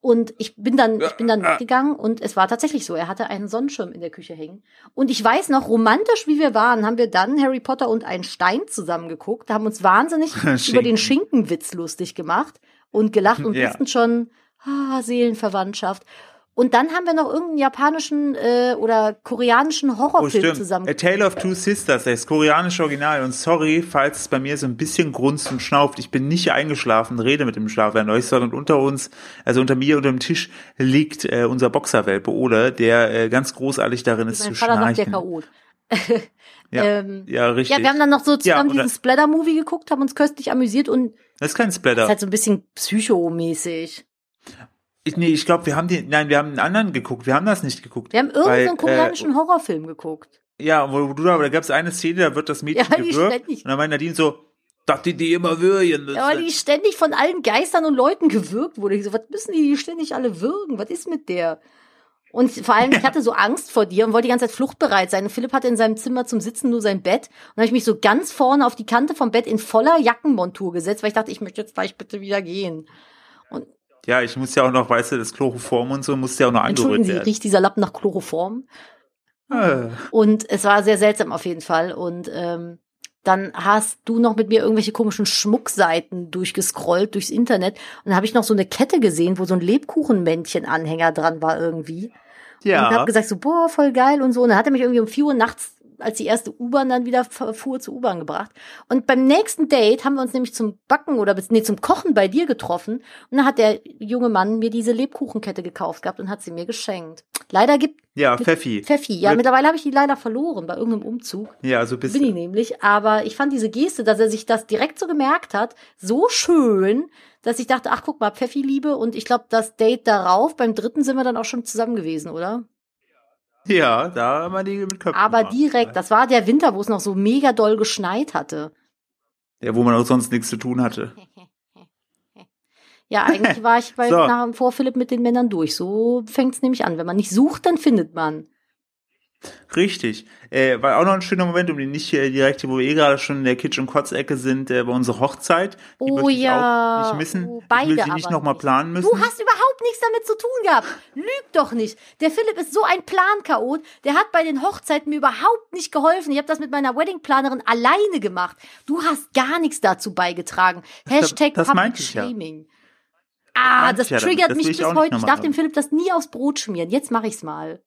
Und ich bin dann, ich bin dann mitgegangen und es war tatsächlich so. Er hatte einen Sonnenschirm in der Küche hängen. Und ich weiß noch, romantisch wie wir waren, haben wir dann Harry Potter und einen Stein zusammen geguckt, haben uns wahnsinnig *laughs* über den Schinkenwitz lustig gemacht und gelacht und ja. wussten schon, ah, Seelenverwandtschaft. Und dann haben wir noch irgendeinen japanischen äh, oder koreanischen Horrorfilm oh, zusammen. A Tale of Two Sisters, das koreanische Original. Und sorry, falls es bei mir so ein bisschen grunzt und schnauft. Ich bin nicht eingeschlafen, rede mit dem Schlafwerden euch, sondern unter uns, also unter mir unter dem Tisch liegt äh, unser Boxerwelpe Ole, der äh, ganz großartig darin ist mein zu Vater schnarchen. Sagt der Chaot. *laughs* ja, *laughs* ähm, ja, richtig. Ja, wir haben dann noch so zusammen ja, diesen Splatter-Movie geguckt, haben uns köstlich amüsiert und das ist kein Splatter. Das ist halt so ein bisschen psychomäßig. Ich, nee, ich glaube, wir haben den, nein, wir haben einen anderen geguckt. Wir haben das nicht geguckt. Wir haben irgendeinen koreanischen äh, Horrorfilm geguckt. Ja, wo, du da, da gab es eine Szene, da wird das Mädchen ja, gewürgt. Und dann meint Nadine so, dass die die immer würgen Ja, weil die ständig von allen Geistern und Leuten gewürgt wurde. Ich so, was müssen die, die ständig alle würgen? Was ist mit der? Und vor allem, ich *laughs* hatte so Angst vor dir und wollte die ganze Zeit fluchtbereit sein. Und Philipp hatte in seinem Zimmer zum Sitzen nur sein Bett. Und habe ich mich so ganz vorne auf die Kante vom Bett in voller Jackenmontur gesetzt, weil ich dachte, ich möchte jetzt gleich bitte wieder gehen. Und ja, ich muss ja auch noch, weißt du, das Chloroform und so muss ja auch noch angerührt werden. Sie, riecht dieser Lappen nach Chloroform? Äh. Und es war sehr seltsam auf jeden Fall. Und ähm, dann hast du noch mit mir irgendwelche komischen Schmuckseiten durchgescrollt durchs Internet. Und dann habe ich noch so eine Kette gesehen, wo so ein Lebkuchenmännchen-Anhänger dran war irgendwie. Ja. Und hab gesagt so, boah, voll geil und so. Und dann hat er mich irgendwie um vier Uhr nachts als die erste U-Bahn dann wieder fuhr zur U-Bahn gebracht. Und beim nächsten Date haben wir uns nämlich zum Backen oder nee, zum Kochen bei dir getroffen. Und dann hat der junge Mann mir diese Lebkuchenkette gekauft gehabt und hat sie mir geschenkt. Leider gibt ja Pfeffi. Pfeffi. Ja, Mit mittlerweile habe ich die leider verloren bei irgendeinem Umzug. Ja, so bist bin ich nämlich. Aber ich fand diese Geste, dass er sich das direkt so gemerkt hat, so schön, dass ich dachte, ach guck mal, Pfeffi Liebe. Und ich glaube, das Date darauf, beim dritten sind wir dann auch schon zusammen gewesen, oder? Ja, da haben wir die mit Köpfen Aber gemacht. direkt, das war der Winter, wo es noch so mega doll geschneit hatte. Ja, wo man auch sonst nichts zu tun hatte. ja, eigentlich *laughs* war ich bei, so. nach, vor Philipp mit den Männern durch. So fängt es nämlich an. Wenn man nicht sucht, dann findet man. Richtig. Äh, war auch noch ein schöner Moment, um die nicht äh, direkt, wo wir eh gerade schon in der Kitchen Kotz-Ecke sind, äh, bei unserer Hochzeit. Die oh ja. nicht missen. Oh, beide ich will sie nicht nochmal planen müssen. Du hast überhaupt nichts damit zu tun gehabt. Lüg doch nicht. Der Philipp ist so ein Planchaot. Der hat bei den Hochzeiten mir überhaupt nicht geholfen. Ich habe das mit meiner Weddingplanerin alleine gemacht. Du hast gar nichts dazu beigetragen. Hashtag das, das Shaming. Ja. Ah, das, das triggert ja, mich bis heute. Ich darf dem Philipp das nie aufs Brot schmieren. Jetzt mache ich's mal.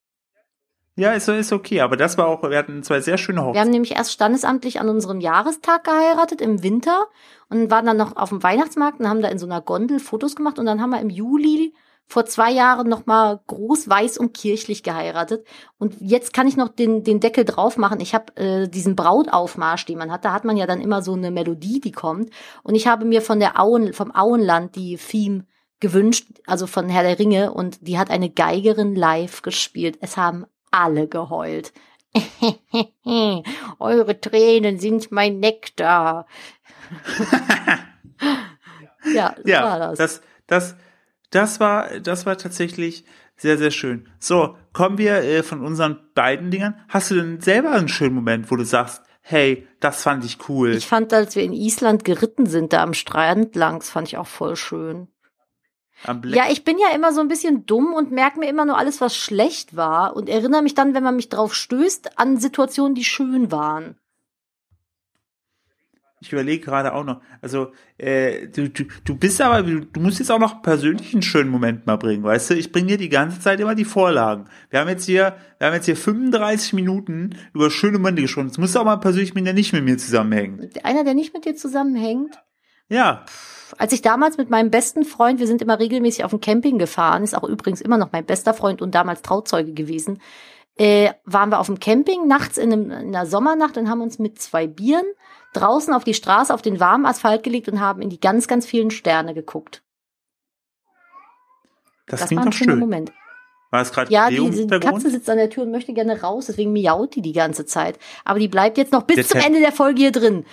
Ja, ist, ist okay, aber das war auch, wir hatten zwei sehr schöne Hochzeiten. Wir haben nämlich erst standesamtlich an unserem Jahrestag geheiratet im Winter und waren dann noch auf dem Weihnachtsmarkt und haben da in so einer Gondel Fotos gemacht und dann haben wir im Juli vor zwei Jahren noch mal groß weiß und kirchlich geheiratet und jetzt kann ich noch den den Deckel drauf machen. Ich habe äh, diesen Brautaufmarsch, den man hat, da hat man ja dann immer so eine Melodie, die kommt und ich habe mir von der Auen vom Auenland die Theme gewünscht, also von Herr der Ringe und die hat eine Geigerin live gespielt. Es haben alle geheult. *laughs* Eure Tränen sind mein Nektar. *laughs* ja, ja war das. das. Das, das war, das war tatsächlich sehr, sehr schön. So, kommen wir äh, von unseren beiden Dingern. Hast du denn selber einen schönen Moment, wo du sagst, hey, das fand ich cool? Ich fand, als wir in Island geritten sind, da am Strand langs, fand ich auch voll schön. Am Blick. Ja, ich bin ja immer so ein bisschen dumm und merke mir immer nur alles, was schlecht war und erinnere mich dann, wenn man mich drauf stößt, an Situationen, die schön waren. Ich überlege gerade auch noch, also äh, du, du, du bist aber, du, du musst jetzt auch noch persönlich einen schönen Moment mal bringen, weißt du? Ich bringe dir die ganze Zeit immer die Vorlagen. Wir haben jetzt hier, wir haben jetzt hier 35 Minuten über schöne Momente gesprochen. Jetzt musst du auch mal persönlich mit der nicht mit mir zusammenhängen. Einer, der nicht mit dir zusammenhängt? Ja. Als ich damals mit meinem besten Freund, wir sind immer regelmäßig auf dem Camping gefahren, ist auch übrigens immer noch mein bester Freund und damals Trauzeuge gewesen, äh, waren wir auf dem Camping nachts in, einem, in einer Sommernacht und haben uns mit zwei Bieren draußen auf die Straße, auf den warmen Asphalt gelegt und haben in die ganz, ganz vielen Sterne geguckt. Das, Das klingt war ein doch schöner schön. Moment. War das gerade Ja, die, die? Katze sitzt an der Tür und möchte gerne raus, deswegen miaut die die ganze Zeit. Aber die bleibt jetzt noch bis Der zum Ende der Folge hier drin.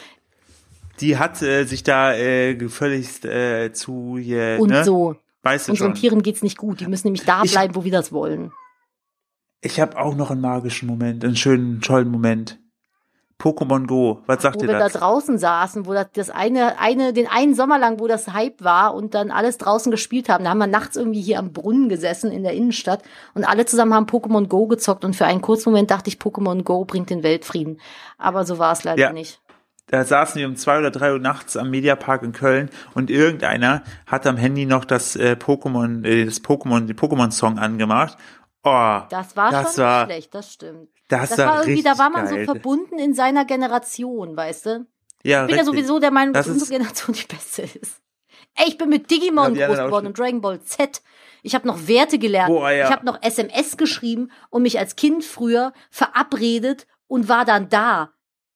Die hat äh, sich da äh, völlig äh, zu hier, Und ne? so. Weißt du Unseren schon. Tieren geht's nicht gut. Die müssen nämlich da Ich- bleiben, wo wir das wollen. Ich habe auch noch einen magischen Moment, einen schönen, tollen Moment. Pokémon Go, was sagt Wo ihr wir das? da draußen saßen, wo das, das eine, eine, den einen Sommer lang, wo das Hype war und dann alles draußen gespielt haben. Da haben wir nachts irgendwie hier am Brunnen gesessen in der Innenstadt und alle zusammen haben Pokémon Go gezockt und für einen kurzen Moment dachte ich, Pokémon Go bringt den Weltfrieden. Aber so war es leider Ja. nicht. Da saßen wir um zwei oder drei Uhr nachts am Mediapark in Köln und irgendeiner hat am Handy noch das äh, Pokémon, äh, das Pokémon, den Pokémon-Song angemacht. Oh, Das war Das schon war- schlecht, das stimmt. das, Das war, irgendwie, da war man geil. so verbunden in seiner Generation, weißt du? Ja, Ich bin ja richtig. sowieso der Meinung, dass Das unsere Generation die beste ist. Ey, ich bin mit Digimon Ja, die groß geworden und Dragon Ball Z. Ich habe noch Werte gelernt. Boah, ja. Ich habe noch SMS geschrieben und mich als Kind früher verabredet und war dann da.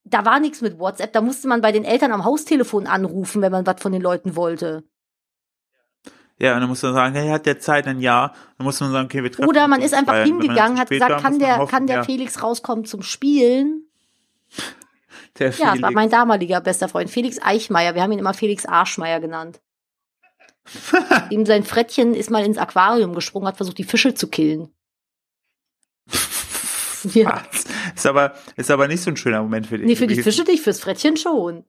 Da war nichts mit WhatsApp, da musste man bei den Eltern am Haustelefon anrufen, wenn man was von den Leuten wollte. Ja, und dann muss man sagen, hey, hat der Zeit ein Jahr? Dann muss man sagen, okay, wir treffen Oder man ist einfach hingegangen, hat gesagt, kann der, hoffen, kann der ja, Felix rauskommen zum Spielen? *laughs* der Ja, das war Felix. mein damaliger bester Freund, Felix Eichmeier. Wir haben ihn immer Felix Arschmeier genannt. *laughs* Ihm sein Frettchen ist mal ins Aquarium gesprungen, hat versucht, die Fische zu killen. *laughs* Ja. *laughs* Ist aber, ist aber nicht so ein schöner Moment für dich. Nee, für die. Fische nicht, fürs Frettchen schon.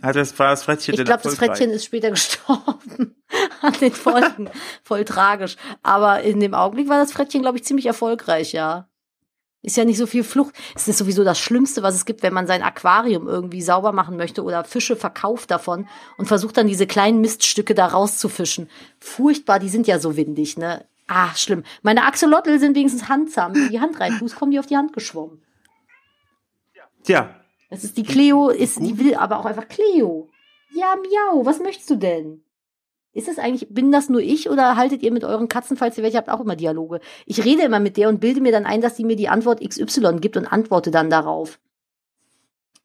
Hat das, war das Frettchen Ich glaube, das? Frettchen ist später *laughs* gestorben an den Folgen. *laughs* Voll tragisch. Aber in dem Augenblick war das Frettchen, glaube ich, ziemlich erfolgreich, ja. Ist ja nicht so viel Flucht. Es ist sowieso das Schlimmste, was es gibt, wenn man sein Aquarium irgendwie sauber machen möchte oder Fische verkauft davon und versucht dann diese kleinen Miststücke da rauszufischen. Furchtbar, die sind ja so windig, ne? Ah, schlimm. Meine Axolotl sind wenigstens handzahm. Wenn du die Hand reintust, kommen die auf die Hand geschwommen. Ja, Das ist die Cleo, ist, die will aber auch einfach Cleo. Ja, miau, was möchtest du denn? Ist das eigentlich, bin das nur ich oder haltet ihr mit euren Katzen, falls ihr welche habt, auch immer Dialoge? Ich rede immer mit der und bilde mir dann ein, dass sie mir die Antwort XY gibt und antworte dann darauf.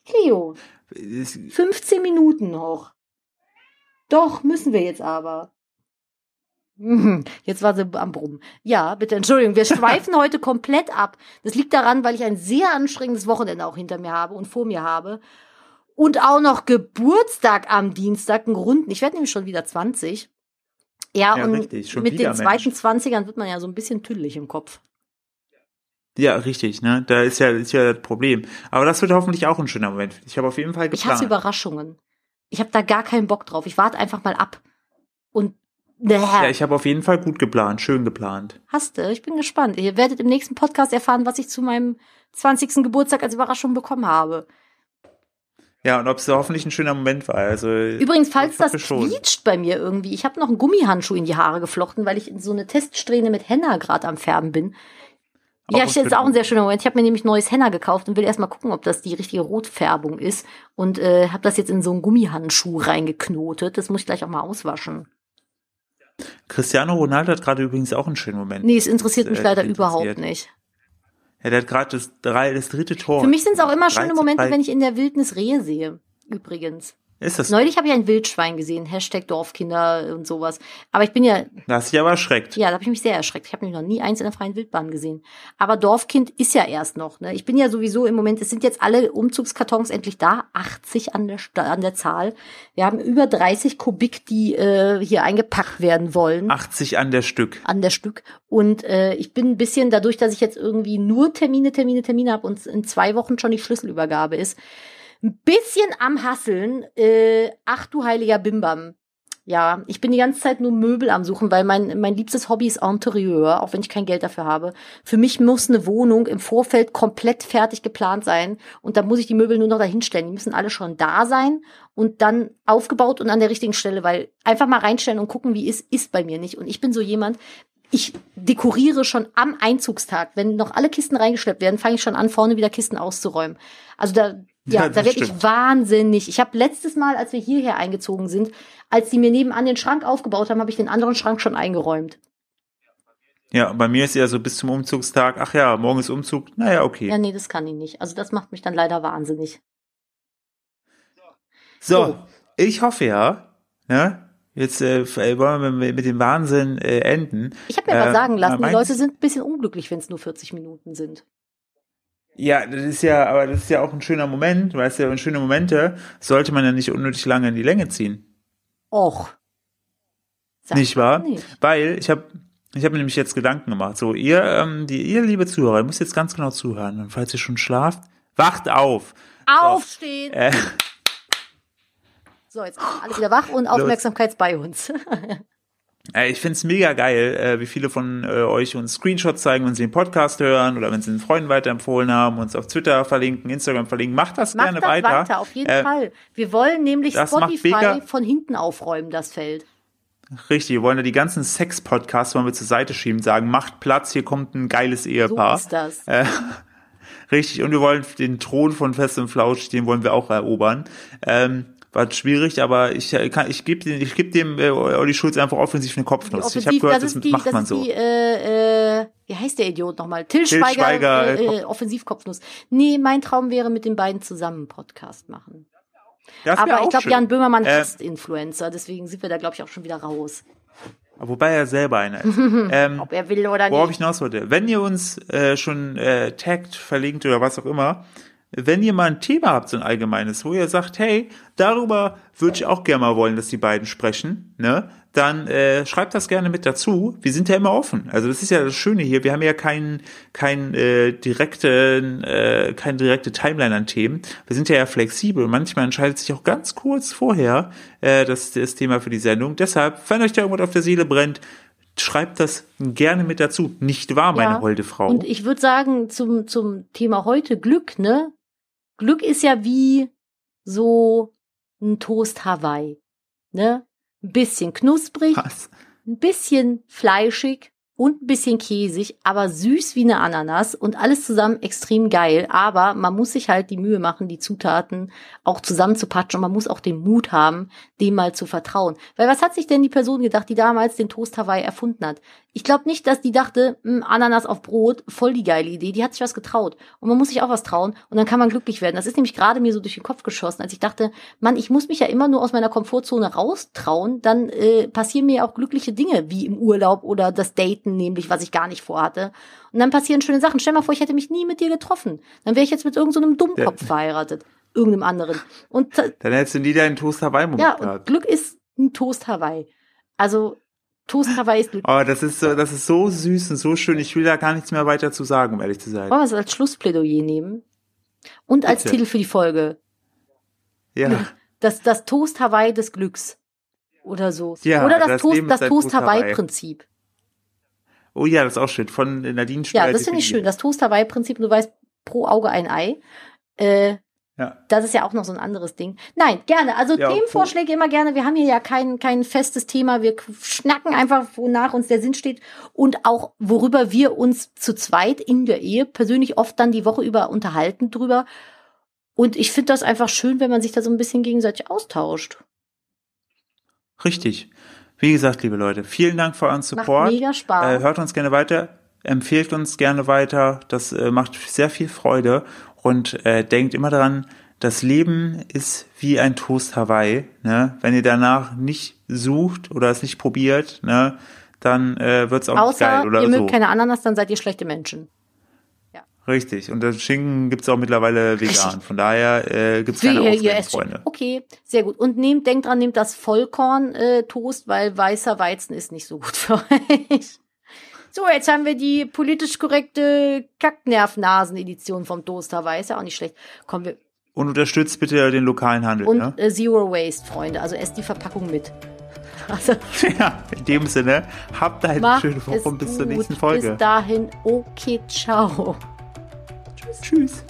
Cleo, es- 15 Minuten noch. Doch, müssen wir jetzt aber. *laughs* Jetzt war sie am Brummen. Ja, bitte, Entschuldigung, wir *laughs* schweifen heute komplett ab. Das liegt daran, weil ich ein sehr anstrengendes Wochenende auch hinter mir habe und vor mir habe. Und auch noch Geburtstag am Dienstag, einen Runden. Ich werde nämlich schon wieder 20. Ja, Ja, und richtig, mit wieder, den zweiten 20ern wird man ja so ein bisschen tüdelig im Kopf. ja, richtig, ne? Da ist ja, ist ja das Problem. Aber das wird hoffentlich auch ein schöner Moment. Ich habe auf jeden Fall Ich hasse geplant. Überraschungen. Ich habe da gar keinen Bock drauf. Ich warte einfach mal ab. Und ja, ich habe auf jeden Fall gut geplant, schön geplant. Hast du? Ich bin gespannt. Ihr werdet im nächsten Podcast erfahren, was ich zu meinem 20. Geburtstag als Überraschung bekommen habe. Ja, und ob es hoffentlich ein schöner Moment war. Also Übrigens, falls das quietscht bei mir irgendwie, ich habe noch einen Gummihandschuh in die Haare geflochten, weil ich in so eine Teststrähne mit Henna gerade am Färben bin. Auch ja, ich jetzt auch ein sehr schöner Moment. Ich habe mir nämlich neues Henna gekauft und will erstmal gucken, ob das die richtige Rotfärbung ist. Und äh, habe das jetzt in so einen Gummihandschuh reingeknotet. Das muss ich gleich auch mal auswaschen. Cristiano Ronaldo hat gerade übrigens auch einen schönen Moment. Nee, es interessiert mich Äh, leider interessiert. überhaupt nicht. Ja, der hat gerade das, drei, das dritte Tor. Für mich sind es auch immer 3 schöne Momente, 3. wenn ich in der Wildnis Rehe sehe. Übrigens. Ist das? Neulich habe ich ein Wildschwein gesehen, Hashtag Dorfkinder und sowas. Aber ich bin ja, Da hast du dich aber erschreckt. ja, da habe ich mich sehr erschreckt. Ich habe nämlich noch nie eins in der freien Wildbahn gesehen. Aber Dorfkind ist ja erst noch. Ne? Ich bin ja sowieso im Moment, es sind jetzt alle Umzugskartons endlich da, 80 an der, an der Zahl. Wir haben über 30 Kubik, die äh, hier eingepackt werden wollen. 80 an der Stück. an der Stück. Und äh, ich bin ein bisschen, dadurch, dass ich jetzt irgendwie nur Termine, Termine, Termine habe und in zwei Wochen schon die Schlüsselübergabe ist, ein bisschen am Hasseln. Äh, ach du heiliger Bimbam. Ja, ich bin die ganze Zeit nur Möbel am Suchen, weil mein, mein liebstes Hobby ist Interieur, auch wenn ich kein Geld dafür habe. Für mich muss eine Wohnung im Vorfeld komplett fertig geplant sein und da muss ich die Möbel nur noch dahinstellen. Die müssen alle schon da sein und dann aufgebaut und an der richtigen Stelle, weil einfach mal reinstellen und gucken, wie ist, ist bei mir nicht. Und ich bin so jemand, ich dekoriere schon am Einzugstag. Wenn noch alle Kisten reingeschleppt werden, fange ich schon an, vorne wieder Kisten auszuräumen. Also da, ja, ja da werde ich wahnsinnig. Ich habe letztes Mal, als wir hierher eingezogen sind, als die mir nebenan den Schrank aufgebaut haben, habe ich den anderen Schrank schon eingeräumt. Ja, bei mir ist ja so bis zum Umzugstag, ach ja, morgen ist Umzug, naja, okay. Ja, nee, das kann ich nicht. Also das macht mich dann leider wahnsinnig. So, so. ich hoffe ja, ne, Jetzt äh, äh wollen wir mit dem Wahnsinn äh, enden. Ich habe mir äh, mal sagen lassen, die Leute sind ein bisschen unglücklich, wenn es nur 40 Minuten sind. Ja, das ist ja, aber das ist ja auch ein schöner Moment, weißt du, schöne Momente sollte man ja nicht unnötig lange in die Länge ziehen. Och. Sag nicht wahr? Nicht. Weil ich habe ich habe mir nämlich jetzt Gedanken gemacht. So, ihr, ähm, die, ihr liebe Zuhörer, ihr müsst jetzt ganz genau zuhören. Und falls ihr schon schlaft, wacht auf. Aufstehen. So, äh, so jetzt alle wieder wach und Aufmerksamkeit bei uns. *laughs* Ich find's mega geil, äh, wie viele von äh, euch uns Screenshots zeigen, wenn sie den Podcast hören oder wenn sie den Freunden weiterempfohlen haben, uns auf Twitter verlinken, Instagram verlinken. Macht das Macht gerne das weiter. weiter. Auf jeden äh, Fall. Wir wollen nämlich Spotify von hinten aufräumen, das Feld. Richtig, wir wollen ja die ganzen Sex-Podcasts wollen wir zur Seite schieben, sagen, macht Platz, hier kommt ein geiles Ehepaar. So ist das. Äh, *laughs* richtig, und wir wollen den Thron von Fest und Flausch, den wollen wir auch erobern. Ähm, war schwierig, aber ich äh, kann, ich gebe ich geb dem äh, Olli Schulz einfach offensiv eine Kopfnuss. ich habe gehört, das, das die, macht das man so. Die, äh, äh, wie heißt der Idiot nochmal? Till, Till Schweiger, Schweiger äh, äh, Offensivkopfnuss. Nee, mein Traum wäre mit den beiden zusammen einen Podcast machen. Das aber ich glaube, Jan Böhmermann äh, ist Influencer, deswegen sind wir da, glaube ich, auch schon wieder raus. Wobei er selber einer ist. *laughs* ähm, Ob er will oder nicht. Worauf ich hinaus wollte. Wenn ihr uns äh, schon äh, taggt, verlinkt oder was auch immer, wenn ihr mal ein Thema habt, so ein allgemeines, wo ihr sagt, hey, darüber würde ich auch gerne mal wollen, dass die beiden sprechen, ne? Dann äh, schreibt das gerne mit dazu. Wir sind ja immer offen. Also das ist ja das Schöne hier. Wir haben ja keinen kein, äh, direkten, äh, keine direkte Timeline an Themen. Wir sind ja, ja flexibel. Manchmal entscheidet sich auch ganz kurz vorher äh, das, das Thema für die Sendung. Deshalb, wenn euch da irgendwas auf der Seele brennt, schreibt das gerne mit dazu. Nicht wahr, meine ja, holde Frau? Und ich würde sagen, zum, zum Thema heute Glück, ne? Glück ist ja wie so ein Toast Hawaii. Ne? Ein bisschen knusprig, Was? ein bisschen fleischig und ein bisschen käsig, aber süß wie eine Ananas und alles zusammen extrem geil. Aber man muss sich halt die Mühe machen, die Zutaten auch zusammenzupatschen und man muss auch den Mut haben, dem mal zu vertrauen. Weil was hat sich denn die Person gedacht, die damals den Toast Hawaii erfunden hat? Ich glaube nicht, dass die dachte, hm, Ananas auf Brot, voll die geile Idee. Die hat sich was getraut. Und man muss sich auch was trauen und dann kann man glücklich werden. Das ist nämlich gerade mir so durch den Kopf geschossen, als ich dachte, Mann, ich muss mich ja immer nur aus meiner Komfortzone raustrauen, dann äh, passieren mir auch glückliche Dinge, wie im Urlaub oder das Daten, nämlich was ich gar nicht vorhatte. Und dann passieren schöne Sachen. Stell mal vor, ich hätte mich nie mit dir getroffen. Dann wäre ich jetzt mit irgendeinem so Dummkopf ja. verheiratet. Irgendeinem anderen. Und dann hättest du nie deinen Toast Hawaii-Moment ja, gehabt. Glück ist ein Toast Hawaii. Also Toast Hawaii ist Oh, das ist so, das ist so süß und so schön. Ich will da gar nichts mehr weiter zu sagen, um ehrlich zu sein. Wollen wir es als Schlussplädoyer nehmen? Und als Bitte. Titel für die Folge. Ja. Das, das Toast Hawaii des Glücks. Oder so. Ja, Oder das, das Toast, das Toast Hawaii Prinzip. Oh ja, das ist auch schön. Von Nadine Ja, das finde ich schön. Das Toast Hawaii Prinzip, du weißt, pro Auge ein Ei. Äh, ja. Das ist ja auch noch so ein anderes Ding. Nein, gerne. Also ja, Themenvorschläge immer gerne. Wir haben hier ja kein, kein festes Thema. Wir schnacken einfach, wonach uns der Sinn steht und auch worüber wir uns zu zweit in der Ehe persönlich oft dann die Woche über unterhalten drüber. Und ich finde das einfach schön, wenn man sich da so ein bisschen gegenseitig austauscht. Richtig. Wie gesagt, liebe Leute, vielen Dank für euren Support. Macht mega Spaß. Äh, hört uns gerne weiter, empfehlt uns gerne weiter. Das äh, macht sehr viel Freude. Und äh, denkt immer daran, das Leben ist wie ein Toast Hawaii. Ne? Wenn ihr danach nicht sucht oder es nicht probiert, ne, dann äh, wird es auch Außer, nicht geil oder ihr so. mögt keine Ananas, dann seid ihr schlechte Menschen. Ja. Richtig. Und das Schinken gibt's auch mittlerweile vegan. Von daher äh, gibt's keine ihr, ihr Freunde. Okay, sehr gut. Und nehmt, denkt dran, nehmt das Vollkorn-Toast, äh, weil weißer Weizen ist nicht so gut für *laughs* euch. So, jetzt haben wir die politisch korrekte Kacknervnasen-Edition vom Toaster, war ist ja auch nicht schlecht. Kommen wir. Und unterstützt bitte den lokalen Handel. Und ne? äh, Zero Waste, Freunde. Also esst die Verpackung mit. *laughs* Also, Ja, in dem Sinne, habt eine schöne Woche und bis zur gut. nächsten Folge. Bis dahin, okay, ciao. Tschüss.